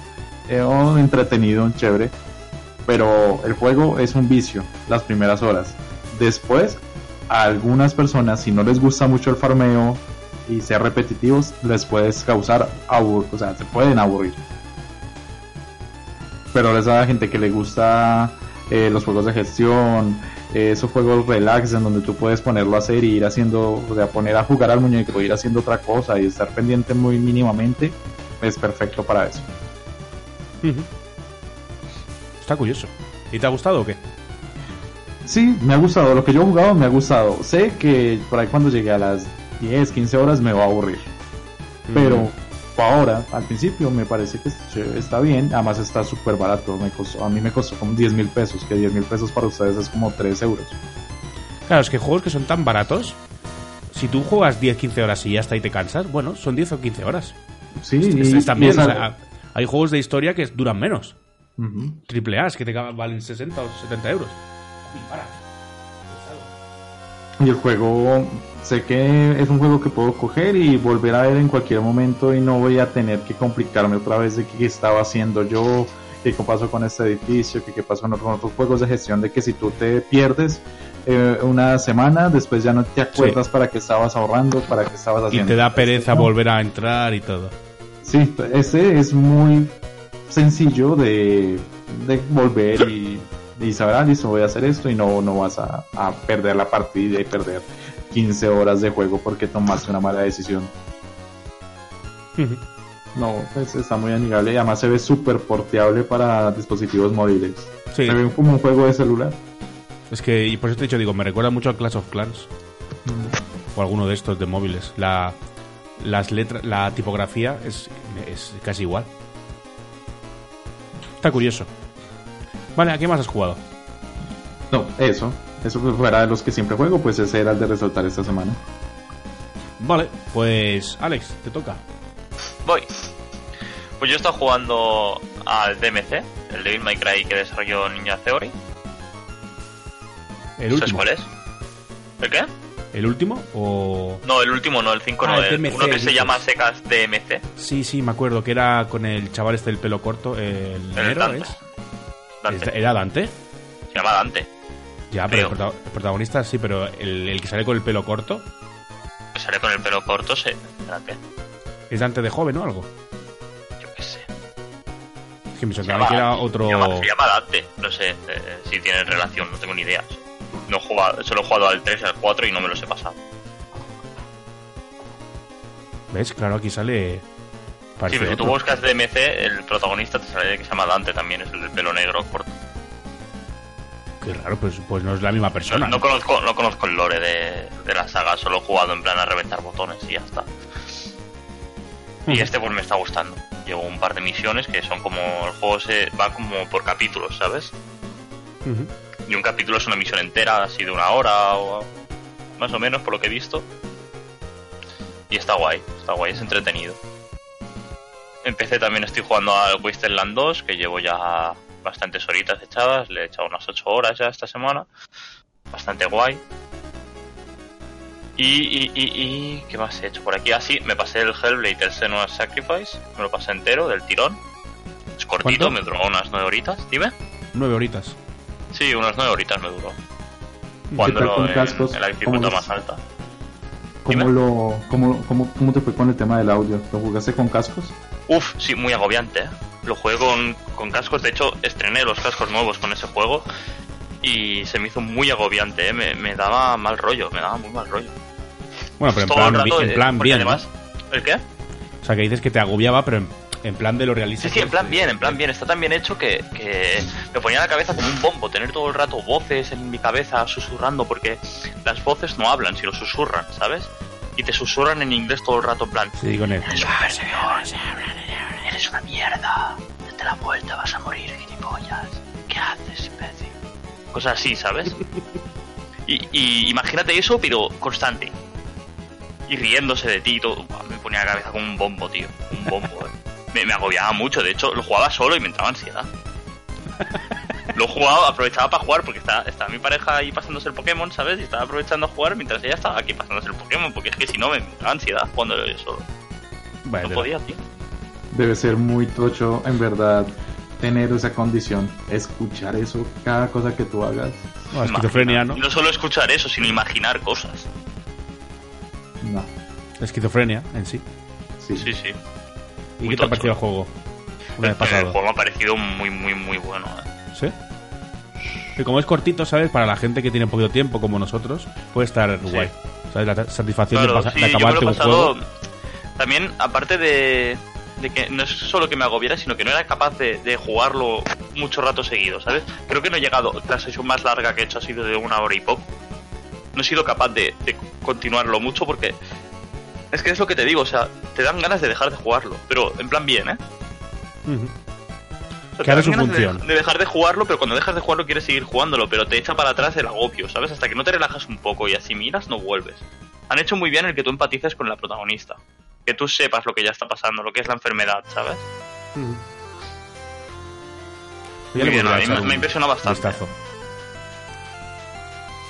eh, oh, entretenido, chévere. Pero el juego es un vicio las primeras horas. Después, a algunas personas, si no les gusta mucho el farmeo y ser repetitivos, les puedes causar abur o sea, se pueden aburrir. Pero a la gente que le gusta eh, los juegos de gestión, eh, esos juegos relax en donde tú puedes ponerlo a hacer y ir haciendo, o sea, poner a jugar al muñeco, ir haciendo otra cosa y estar pendiente muy mínimamente, es perfecto para eso. Está curioso. ¿Y te ha gustado o qué? Sí, me ha gustado, lo que yo he jugado me ha gustado. Sé que por ahí cuando llegue a las 10, 15 horas me va a aburrir. Pero por ahora, al principio me parece que es- está bien, además está súper barato, me costó, a mí me costó como 10 mil pesos, que 10 mil pesos para ustedes es como 3 euros. Claro, es que juegos que son tan baratos, si tú juegas 10-15 horas y ya está y te cansas, bueno, son 10 o 15 horas. Sí, Es- y- y es o algo- sea, hay juegos de historia que duran menos. Ujú. Triple A, que te valen 60 o 70 euros. Uy, para. Y el juego, sé que es un juego que puedo coger y volver a ver en cualquier momento y no voy a tener que complicarme otra vez de qué estaba haciendo yo, qué pasó con este edificio, qué, qué pasó con otros juegos de gestión, de que si tú te pierdes eh, una semana, después ya no te acuerdas para qué estabas ahorrando, para qué estabas Y haciendo. te da pereza No. volver a entrar y todo. Sí, este es muy sencillo de, de volver y, y saber, ah, listo, voy a hacer esto y no, no vas a, a perder la partida y perder 15 horas de juego porque tomaste una mala decisión. No, pues está muy amigable y además se ve súper porteable para dispositivos móviles. Sí, Se ve como un juego de celular. es que, y por eso te he dicho, digo, me recuerda mucho a Clash of Clans. O alguno de estos de móviles. La, las letras, la tipografía es, es casi igual. Está curioso. Vale, ¿a qué más has jugado? No, eso. Eso fuera de los que siempre juego, pues ese era el de resaltar esta semana. Vale, pues Alex, te toca. Voy. Pues yo he estado jugando al DMC, el Devil May Cry que desarrolló Ninja Theory. ¿El ¿Sabes último? cuál es? ¿El qué? ¿El último? O. No, el último no, el 5 Ah, no, el el, DMC uno que se llama secas DMC. Sí, sí, me acuerdo que era con el chaval este del pelo corto, el El negro, Dante. Dante. ¿Es- ¿Era Dante? Se llama Dante. Ya, pero el, prota- el protagonista sí, pero el, el que sale con el pelo corto Que sale con el pelo corto, se... Espérate, es Dante de joven o algo. yo qué sé. Es que me sonaba que era otro. Se llama, se llama Dante. No sé eh, si tiene relación, no tengo ni idea. No he jugado, solo he jugado al 3 y al 4 y no me los he pasado. ¿Ves? Claro, aquí sale. Sí, pero si tú otro. buscas DMC, el protagonista te sale que se llama Dante también, es el del pelo negro corto. Qué raro, pues, pues no es la misma persona. no ¿no? conozco, no conozco el lore de, de la saga, solo he jugado en plan a reventar botones y ya está. Y este pues me está gustando. Llevo un par de misiones que son como. El juego se va como por capítulos, ¿sabes? Y un capítulo es una misión entera, así de una hora o más o menos, por lo que he visto. Y está guay, está guay, es entretenido. Empecé también, estoy jugando al Wasteland 2, que llevo ya bastantes horitas echadas, le he echado unas 8 horas ya esta semana. Bastante guay. Y, y, y, y ¿qué más he hecho por aquí? Ah, sí, me pasé el Hellblade, el Senua's Sacrifice, me lo pasé entero, del tirón. Es cortito, ¿Cuánto? me duró unas 9 horitas, dime. Nueve horitas. Sí, unas 9 horitas me duró. ¿Qué tal Jugándolo con en, en la ¿Cómo dificultad más alta. ¿Cómo, lo, cómo, cómo, ¿Cómo te fue con el tema del audio? ¿Lo jugaste con cascos? Uf, sí, muy agobiante. ¿eh? Lo jugué con, con cascos, de hecho estrené los cascos nuevos con ese juego y se me hizo muy agobiante, ¿eh? me, me daba mal rollo, me daba muy mal rollo. Bueno, pero en Todo plan, el rato, en plan bien. Además, ¿El qué? O sea, que dices que te agobiaba, pero en, en plan de lo realista. Sí, sí, en plan bien, en plan bien. Está tan bien hecho que, que me ponía la cabeza como un bombo, tener todo el rato voces en mi cabeza susurrando, porque las voces no hablan, sino susurran, ¿sabes? Y te susurran en inglés todo el rato, en plan, Sí, con él. Eres un perdedor, eres una mierda, date la vuelta, vas a morir. Cosas así, ¿sabes? Y, y imagínate eso, pero constante. Y riéndose de ti y todo. Me ponía la cabeza como un bombo, tío. Un bombo, eh. Me, me agobiaba mucho. De hecho, lo jugaba solo y me entraba ansiedad. Lo jugaba, aprovechaba para jugar porque estaba, estaba mi pareja ahí pasándose el Pokémon, ¿sabes? Y estaba aprovechando a jugar mientras ella estaba aquí pasándose el Pokémon. Porque es que si no me entraba ansiedad jugando yo solo. No podía, tío. Debe ser muy tocho, en verdad, tener esa condición. Escuchar eso, cada cosa que tú hagas. No, esquizofrenia, ¿no? Y no solo escuchar eso, sino imaginar cosas. No. Esquizofrenia en sí. Sí. Sí, sí. ¿Y qué te ha parecido el juego? Una vez El pasado. juego me ha parecido muy, muy, muy bueno. eh. ¿Sí? Que como es cortito, ¿sabes? Para la gente que tiene poquito tiempo como nosotros, puede estar guay. ¿Sabes? La satisfacción Claro, de, pasa- sí, de acabarte un juego. También, aparte de, de que no es solo que me agobiera, sino que no era capaz de, de jugarlo mucho rato seguido, ¿sabes? Creo que no he llegado. La sesión más larga que he hecho ha sido de una hora y poco. No he sido capaz de, de continuarlo mucho porque. Es que es lo que te digo, o sea, te dan ganas de dejar de jugarlo, pero en plan bien, ¿eh? Ujú. O sea, su de- función. De, dejar de jugarlo, pero cuando dejas de jugarlo quieres seguir jugándolo, pero te echa para atrás el agobio, ¿sabes? Hasta que no te relajas un poco y así miras, no vuelves. Han hecho muy bien el que tú empatices con la protagonista. Que tú sepas lo que ya está pasando, lo que es la enfermedad, ¿sabes? Ya le Muy bien, a mí me- me impresiona bastante. vistazo.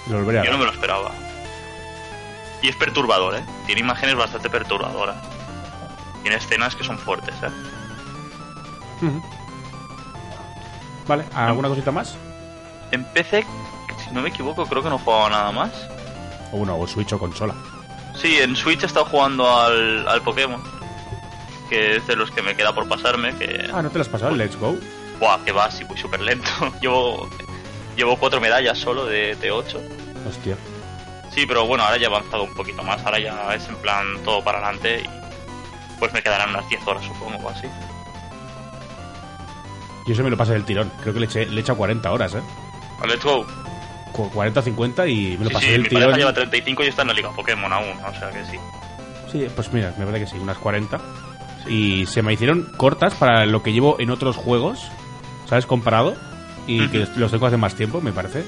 Yo no me lo esperaba. Y es perturbador, ¿eh? Tiene imágenes bastante perturbadoras. Tiene escenas que son fuertes, ¿eh? Vale, ¿alguna cosita más? En PC, si no me equivoco, creo que no jugaba nada más. O bueno, o Switch o consola. Sí, en Switch he estado jugando al, al Pokémon. Que es de los que me queda por pasarme. Que. Ah, ¿no te lo has pasado? Let's go. Buah, que va, sí, voy súper lento. llevo, llevo cuatro medallas solo de, de ocho. Hostia. Sí, pero bueno, ahora ya he avanzado un poquito más. Ahora ya es en plan todo para adelante y pues me quedarán unas 10 horas, supongo, o así. Yo se me lo pasé del tirón. Creo que le eché, le he echado 40 horas, ¿eh? Let's go. Cu- 40 o 50 y me lo Sí, pasé sí, del mi tirón. lleva 35 y está en la Liga Pokémon aún, o sea que sí. Sí, pues mira, me parece que sí, unas 40. Y se me hicieron cortas para lo que llevo en otros juegos, ¿sabes? Comparado. Y que los tengo hace más tiempo, me parece.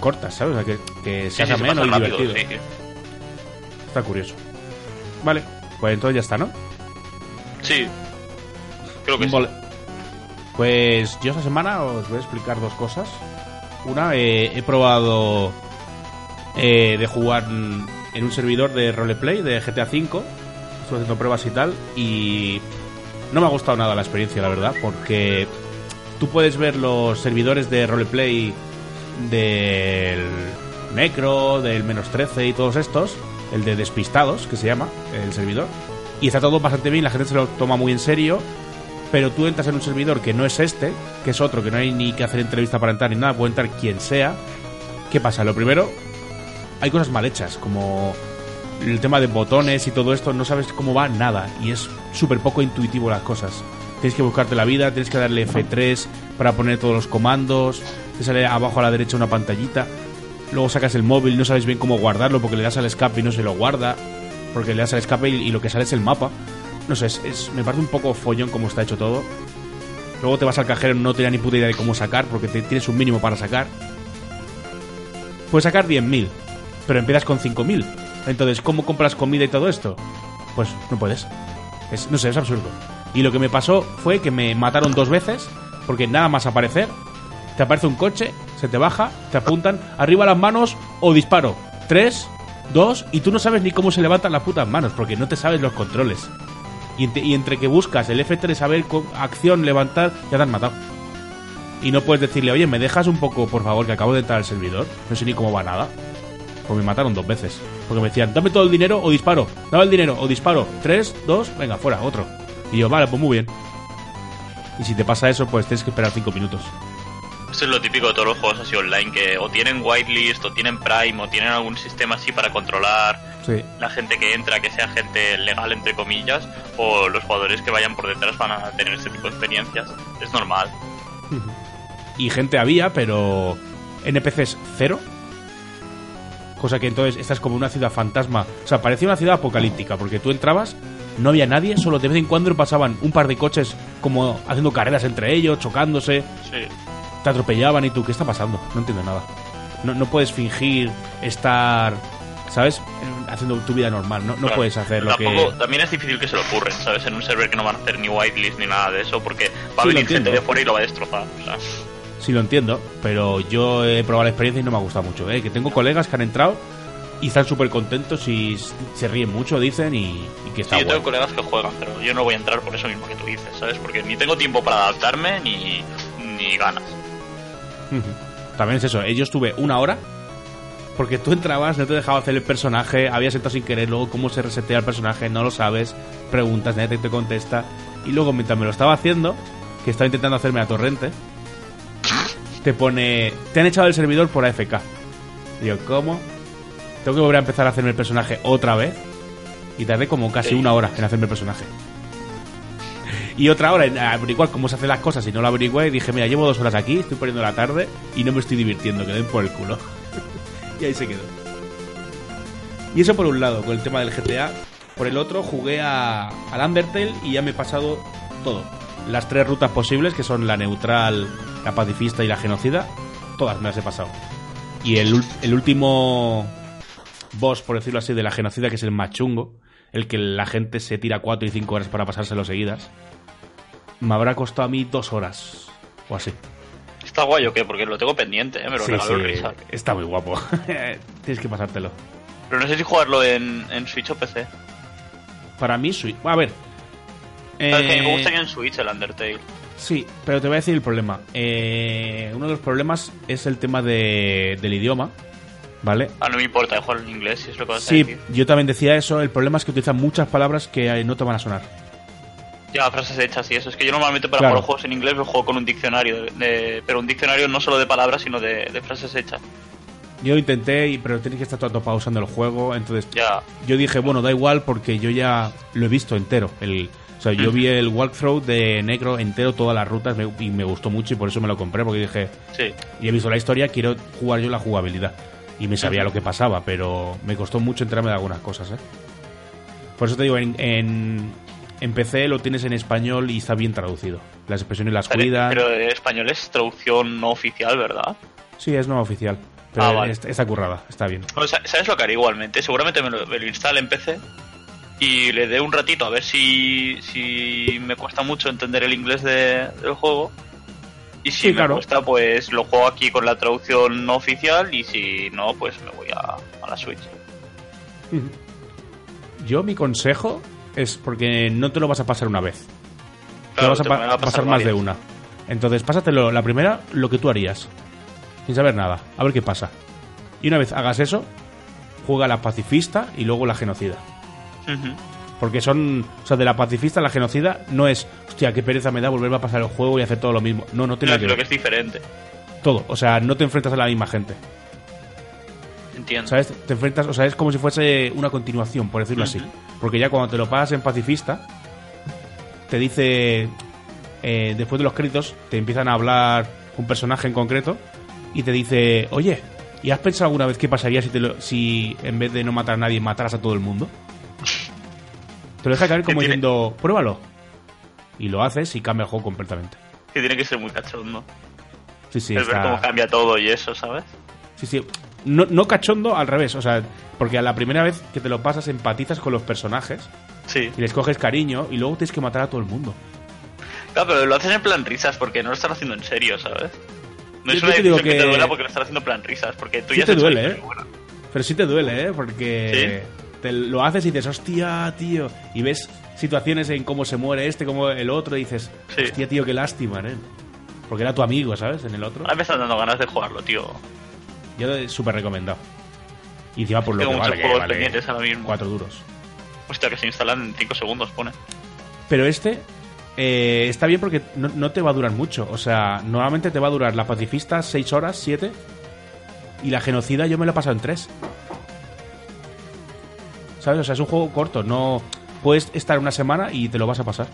Cortas, ¿sabes? O sea, que, que Sí, se sí, se menos pasa y rápido, divertido. sí. Está curioso. Vale, pues entonces ya está, ¿no? Sí. Creo que sí. Vale. Pues yo esta semana os voy a explicar dos cosas. Una, eh, he probado eh, de jugar en en un servidor de roleplay de GTA V. Estuve haciendo pruebas y tal. Y no me ha gustado nada la experiencia, la verdad. Porque tú puedes ver los servidores de roleplay del Necro, del Menos 13 y todos estos. El de Despistados, que se llama el servidor. Y está todo bastante bien, la gente se lo toma muy en serio pero tú entras en un servidor que no es este, que es otro, que no hay ni que hacer entrevista para entrar ni nada, puede entrar quien sea. ¿Qué pasa? Lo primero, hay cosas mal hechas, como el tema de botones y todo esto, no sabes cómo va nada, y es súper poco intuitivo las cosas. Tienes que buscarte la vida, tienes que darle F3 para poner todos los comandos, te sale abajo a la derecha una pantallita, luego sacas el móvil, no sabes bien cómo guardarlo porque le das al escape y no se lo guarda, porque le das al escape y, lo que sale es el mapa. No sé, es, es- me parece un poco follón como está hecho todo. Luego te vas al cajero, no te da ni puta idea de cómo sacar, porque te, tienes un mínimo para sacar. Puedes sacar 10.000, pero empiezas con 5.000. Entonces, ¿cómo compras comida y todo esto? Pues no puedes. Es, no sé, es absurdo. Y lo que me pasó fue que me mataron dos veces, porque nada más aparecer, te aparece un coche, se te baja, te apuntan, arriba las manos o disparo. Tres, dos, y tú no sabes ni cómo se levantan las putas manos, porque no te sabes los controles. Y entre, que buscas el F3 a ver co- acción, levantar, ya te han matado. Y no puedes decirle, oye, ¿me dejas un poco, por favor, que acabo de entrar al servidor? No sé ni cómo va nada. Pues me mataron dos veces. Porque me decían, dame todo el dinero o disparo. Dame el dinero o disparo. Tres, dos, venga, fuera, otro. Y yo, vale, pues muy bien. Y si te pasa eso, pues tienes que esperar cinco minutos. Eso es lo típico de todos los juegos así online, que o tienen whitelist, o tienen Prime, o tienen algún sistema así para controlar Sí. la gente que entra, que sea gente legal, entre comillas, o los jugadores que vayan por detrás van a tener ese tipo de experiencias. Es normal. y gente había, pero NPCs cero. Cosa que entonces esta es como una ciudad fantasma. O sea, parecía una ciudad apocalíptica, porque tú entrabas, no había nadie, solo de vez en cuando pasaban un par de coches como haciendo carreras entre ellos, chocándose. Sí. Te atropellaban y tú, ¿qué está pasando? No entiendo nada. No, no puedes fingir estar, ¿sabes? Haciendo tu vida normal. No, no Claro. puedes hacer lo Tampoco- que... También es difícil que se lo ocurren, ¿sabes? En un server que no van a hacer ni whitelist ni nada de eso, porque va Sí, a venir gente de fuera y lo va a destrozar. o sea. Sí, lo entiendo, pero yo he probado la experiencia y no me ha gustado mucho. ¿eh? Que tengo colegas que han entrado y están súper contentos y se ríen mucho, dicen, y, y que está Sí, yo tengo guay. colegas que juegan, pero yo no voy a entrar por eso mismo que tú dices, ¿sabes? Porque ni tengo tiempo para adaptarme ni, ni ganas. También es eso, ellos tuve una hora porque tú entrabas, no te dejaba hacer el personaje, habías entrado sin querer, luego cómo se resetea el personaje, no lo sabes, preguntas, nadie te contesta, y luego mientras me lo estaba haciendo, que estaba intentando hacerme a torrente, te pone, te han echado el servidor por AFK. Digo, ¿cómo? Tengo que volver a empezar a hacerme el personaje otra vez, y tardé como casi una hora en hacerme el personaje. Y otra hora en averiguar cómo se hacen las cosas y no lo averigué y dije, mira, llevo dos horas aquí, estoy poniendo la tarde y no me estoy divirtiendo, que den por el culo. y ahí se quedó. Y eso por un lado, con el tema del GTA. Por el otro, jugué a, al Undertale y ya me he pasado todo. Las tres rutas posibles, que son la neutral, la pacifista y la genocida, todas me las he pasado. Y el, el último boss, por decirlo así, de la genocida, que es el más chungo, el que la gente se tira cuatro y cinco horas para pasárselo seguidas, me habrá costado a mí dos horas o así. ¿Está guay o qué? Porque lo tengo pendiente, ¿eh? Me lo Sí, regaló sí, el Rizal. está muy guapo. Tienes que pasártelo. Pero no sé si jugarlo en, en Switch o PC. Para mí, Switch. A ver. Sabes que eh, me gustaría en Switch el Undertale. Sí, pero te voy a decir el problema. Eh, uno de los problemas es el tema de, del idioma, ¿vale? Ah, no me importa de jugar en inglés, si es lo que vas a Sí, decir. yo también decía eso. El problema es que utilizan muchas palabras que eh, no te van a sonar. Ya, frases hechas y eso. Es que yo normalmente para Claro. jugar juegos en inglés lo juego con un diccionario. de- de- pero un diccionario no solo de palabras, sino de, de frases hechas. Yo lo intenté, pero tienes que estar todo el rato pausando el juego. Entonces, Ya. yo dije, bueno, da igual porque yo ya lo he visto entero. El, o sea, yo vi el walkthrough de Negro entero, todas las rutas, me- y me gustó mucho y por eso me lo compré, porque dije, Sí. y he visto la historia, quiero jugar yo la jugabilidad. Y me sabía lo que pasaba, pero me costó mucho enterarme de algunas cosas, ¿eh? Por eso te digo, en, en, en PC lo tienes en español y está bien traducido. Las expresiones las Pero, cuidan. pero en español es traducción no oficial, ¿verdad? Sí, es no oficial. Pero Ah, vale. está, currada, está bien. O sea, ¿Sabes lo que haré igualmente? Seguramente me lo, me lo instale en PC y le dé un ratito a ver si, si me cuesta mucho entender el inglés de- del juego. Y si Sí, me claro. cuesta, pues lo juego aquí con la traducción no oficial y si no, pues me voy a, a la Switch. Yo mi consejo es porque no te lo vas a pasar una vez. te Claro, lo vas a te pa- pasar, más de una. Entonces, pásatelo la primera, lo que tú harías. Sin saber nada. A ver qué pasa. Y una vez hagas eso, juega la pacifista y luego la genocida. Porque son. O sea, de la pacifista a la genocida no es. Hostia, qué pereza me da volverme a pasar el juego y hacer todo lo mismo. No, no tiene No, que que es diferente. Todo. O sea, no te enfrentas a la misma gente. Entiendo. ¿Sabes? Te enfrentas. O sea, es como si fuese una continuación, por decirlo así. Porque ya cuando te lo pasas en pacifista, te dice. eh, después de los créditos, te empiezan a hablar un personaje en concreto y te dice: Oye, ¿y has pensado alguna vez qué pasaría si, te lo- si en vez de no matar a nadie mataras a todo el mundo? Te lo deja caer como diciendo: Pruébalo. Y lo haces y cambia el juego completamente. Que tiene que ser muy cachondo. Sí, sí, ver está- cómo cambia todo y eso, ¿sabes? Sí, sí. No, no cachondo, al revés. O sea, porque a la primera vez que te lo pasas empatizas con los personajes Sí. y les coges cariño y luego tienes que matar a todo el mundo. Claro, pero lo hacen en plan risas porque no lo están haciendo en serio, ¿sabes? No Yo- es una decisión que... que- te duela porque lo están haciendo en plan risas, porque tú Sí ya te duele, ¿eh? buena. Pero sí te duele, ¿eh? Porque te lo haces y dices, hostia, tío. Y ves situaciones en cómo se muere este, como el otro, y dices, Sí. hostia, tío, qué lástima, ¿eh? Porque era tu amigo, ¿sabes? En el otro. Ahora me están dando ganas de jugarlo, tío. Yo lo he súper recomendado. Y encima por lo Tengo que muchos vale, que juegos vale pendientes ahora mismo. cuatro duros. Hostia, que se instalan en 5 segundos, pone. Pero este eh, está bien porque no, no te va a durar mucho. O sea, normalmente te va a durar la pacifista 6 horas, 7. Y la genocida yo me la he pasado en 3. ¿Sabes? O sea, es un juego corto. No puedes estar una semana y te lo vas a pasar.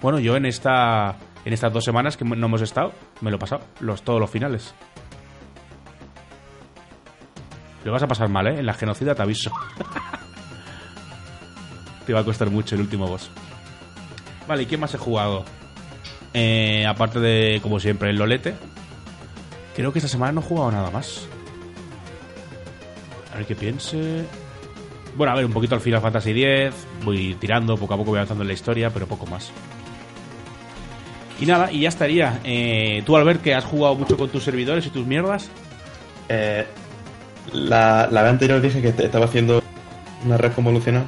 Bueno, yo en esta en estas dos semanas que no hemos estado, me lo he pasado. Los, todos los finales. Lo vas a pasar mal, ¿eh? En la genocida te aviso. te va a costar mucho el último boss. Vale, ¿y qué más he jugado? Eh, aparte de, como siempre, el Lolete. creo que esta semana no he jugado nada más. A ver qué piense. Bueno, a ver, un poquito al Final Fantasy X. Voy tirando, poco a poco voy avanzando en la historia, pero poco más. Y nada, y ya estaría. Eh, tú, Albert, que has jugado mucho con tus servidores y tus mierdas. Eh, la, la vez anterior dije que estaba haciendo una red convolucional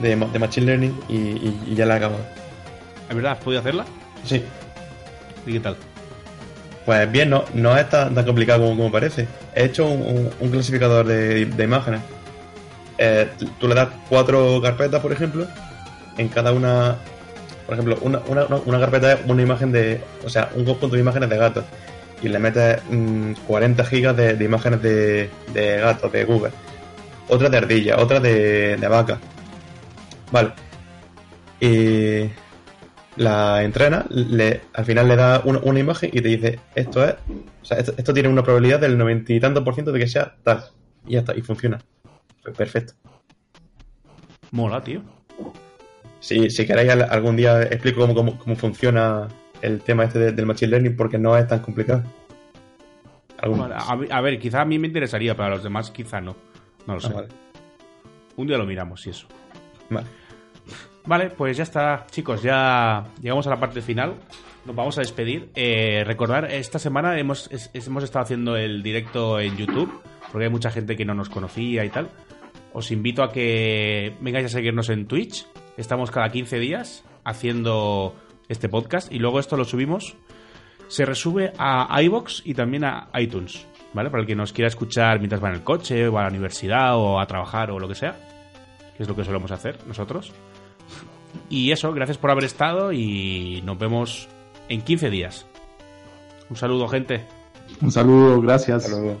de, ma- de Machine Learning y, y- y ya la he acabado. ¿Es verdad? ¿Has podido hacerla? Sí. ¿Y qué tal? Pues bien, no, no es tan, tan complicado como, como parece. He hecho un, un- un clasificador de, de imágenes. Eh, tú le das cuatro carpetas, por ejemplo. En cada una. Por ejemplo, una, una- una carpeta es una imagen de. O sea, un conjunto de imágenes de gatos. Y le metes mm, 40 gigas de, de imágenes de, de gatos, de Google. Otra de ardilla, otra de, de vaca. Vale. Y la entrena, le, al final le da una, una imagen y te dice, esto es, o sea, esto, esto tiene una probabilidad del noventa y tantos por ciento de que sea tal. Y ya está, y funciona. Pues perfecto. Mola, tío. Si, si queréis al- algún día explico cómo, cómo, cómo funciona el tema este de- del Machine Learning porque no es tan complicado. A, ver, quizá a mí me interesaría, pero a los demás quizá no. No lo sé. Ah, vale. Un día lo miramos, y eso. Vale. Vale, pues ya está, chicos, ya llegamos a la parte final. Nos vamos a despedir. Eh, recordar, esta semana hemos, es- hemos estado haciendo el directo en YouTube, porque hay mucha gente que no nos conocía y tal. Os invito a que vengáis a seguirnos en Twitch. Estamos cada 15 días haciendo este podcast y luego esto lo subimos. Se resube a iBox y también a iTunes, ¿vale? Para el que nos quiera escuchar mientras va en el coche, o a la universidad, o a trabajar, o lo que sea, que es lo que solemos hacer nosotros. Y eso, gracias por haber estado y nos vemos en 15 días. Un saludo, gente. Un saludo, gracias. Hasta luego.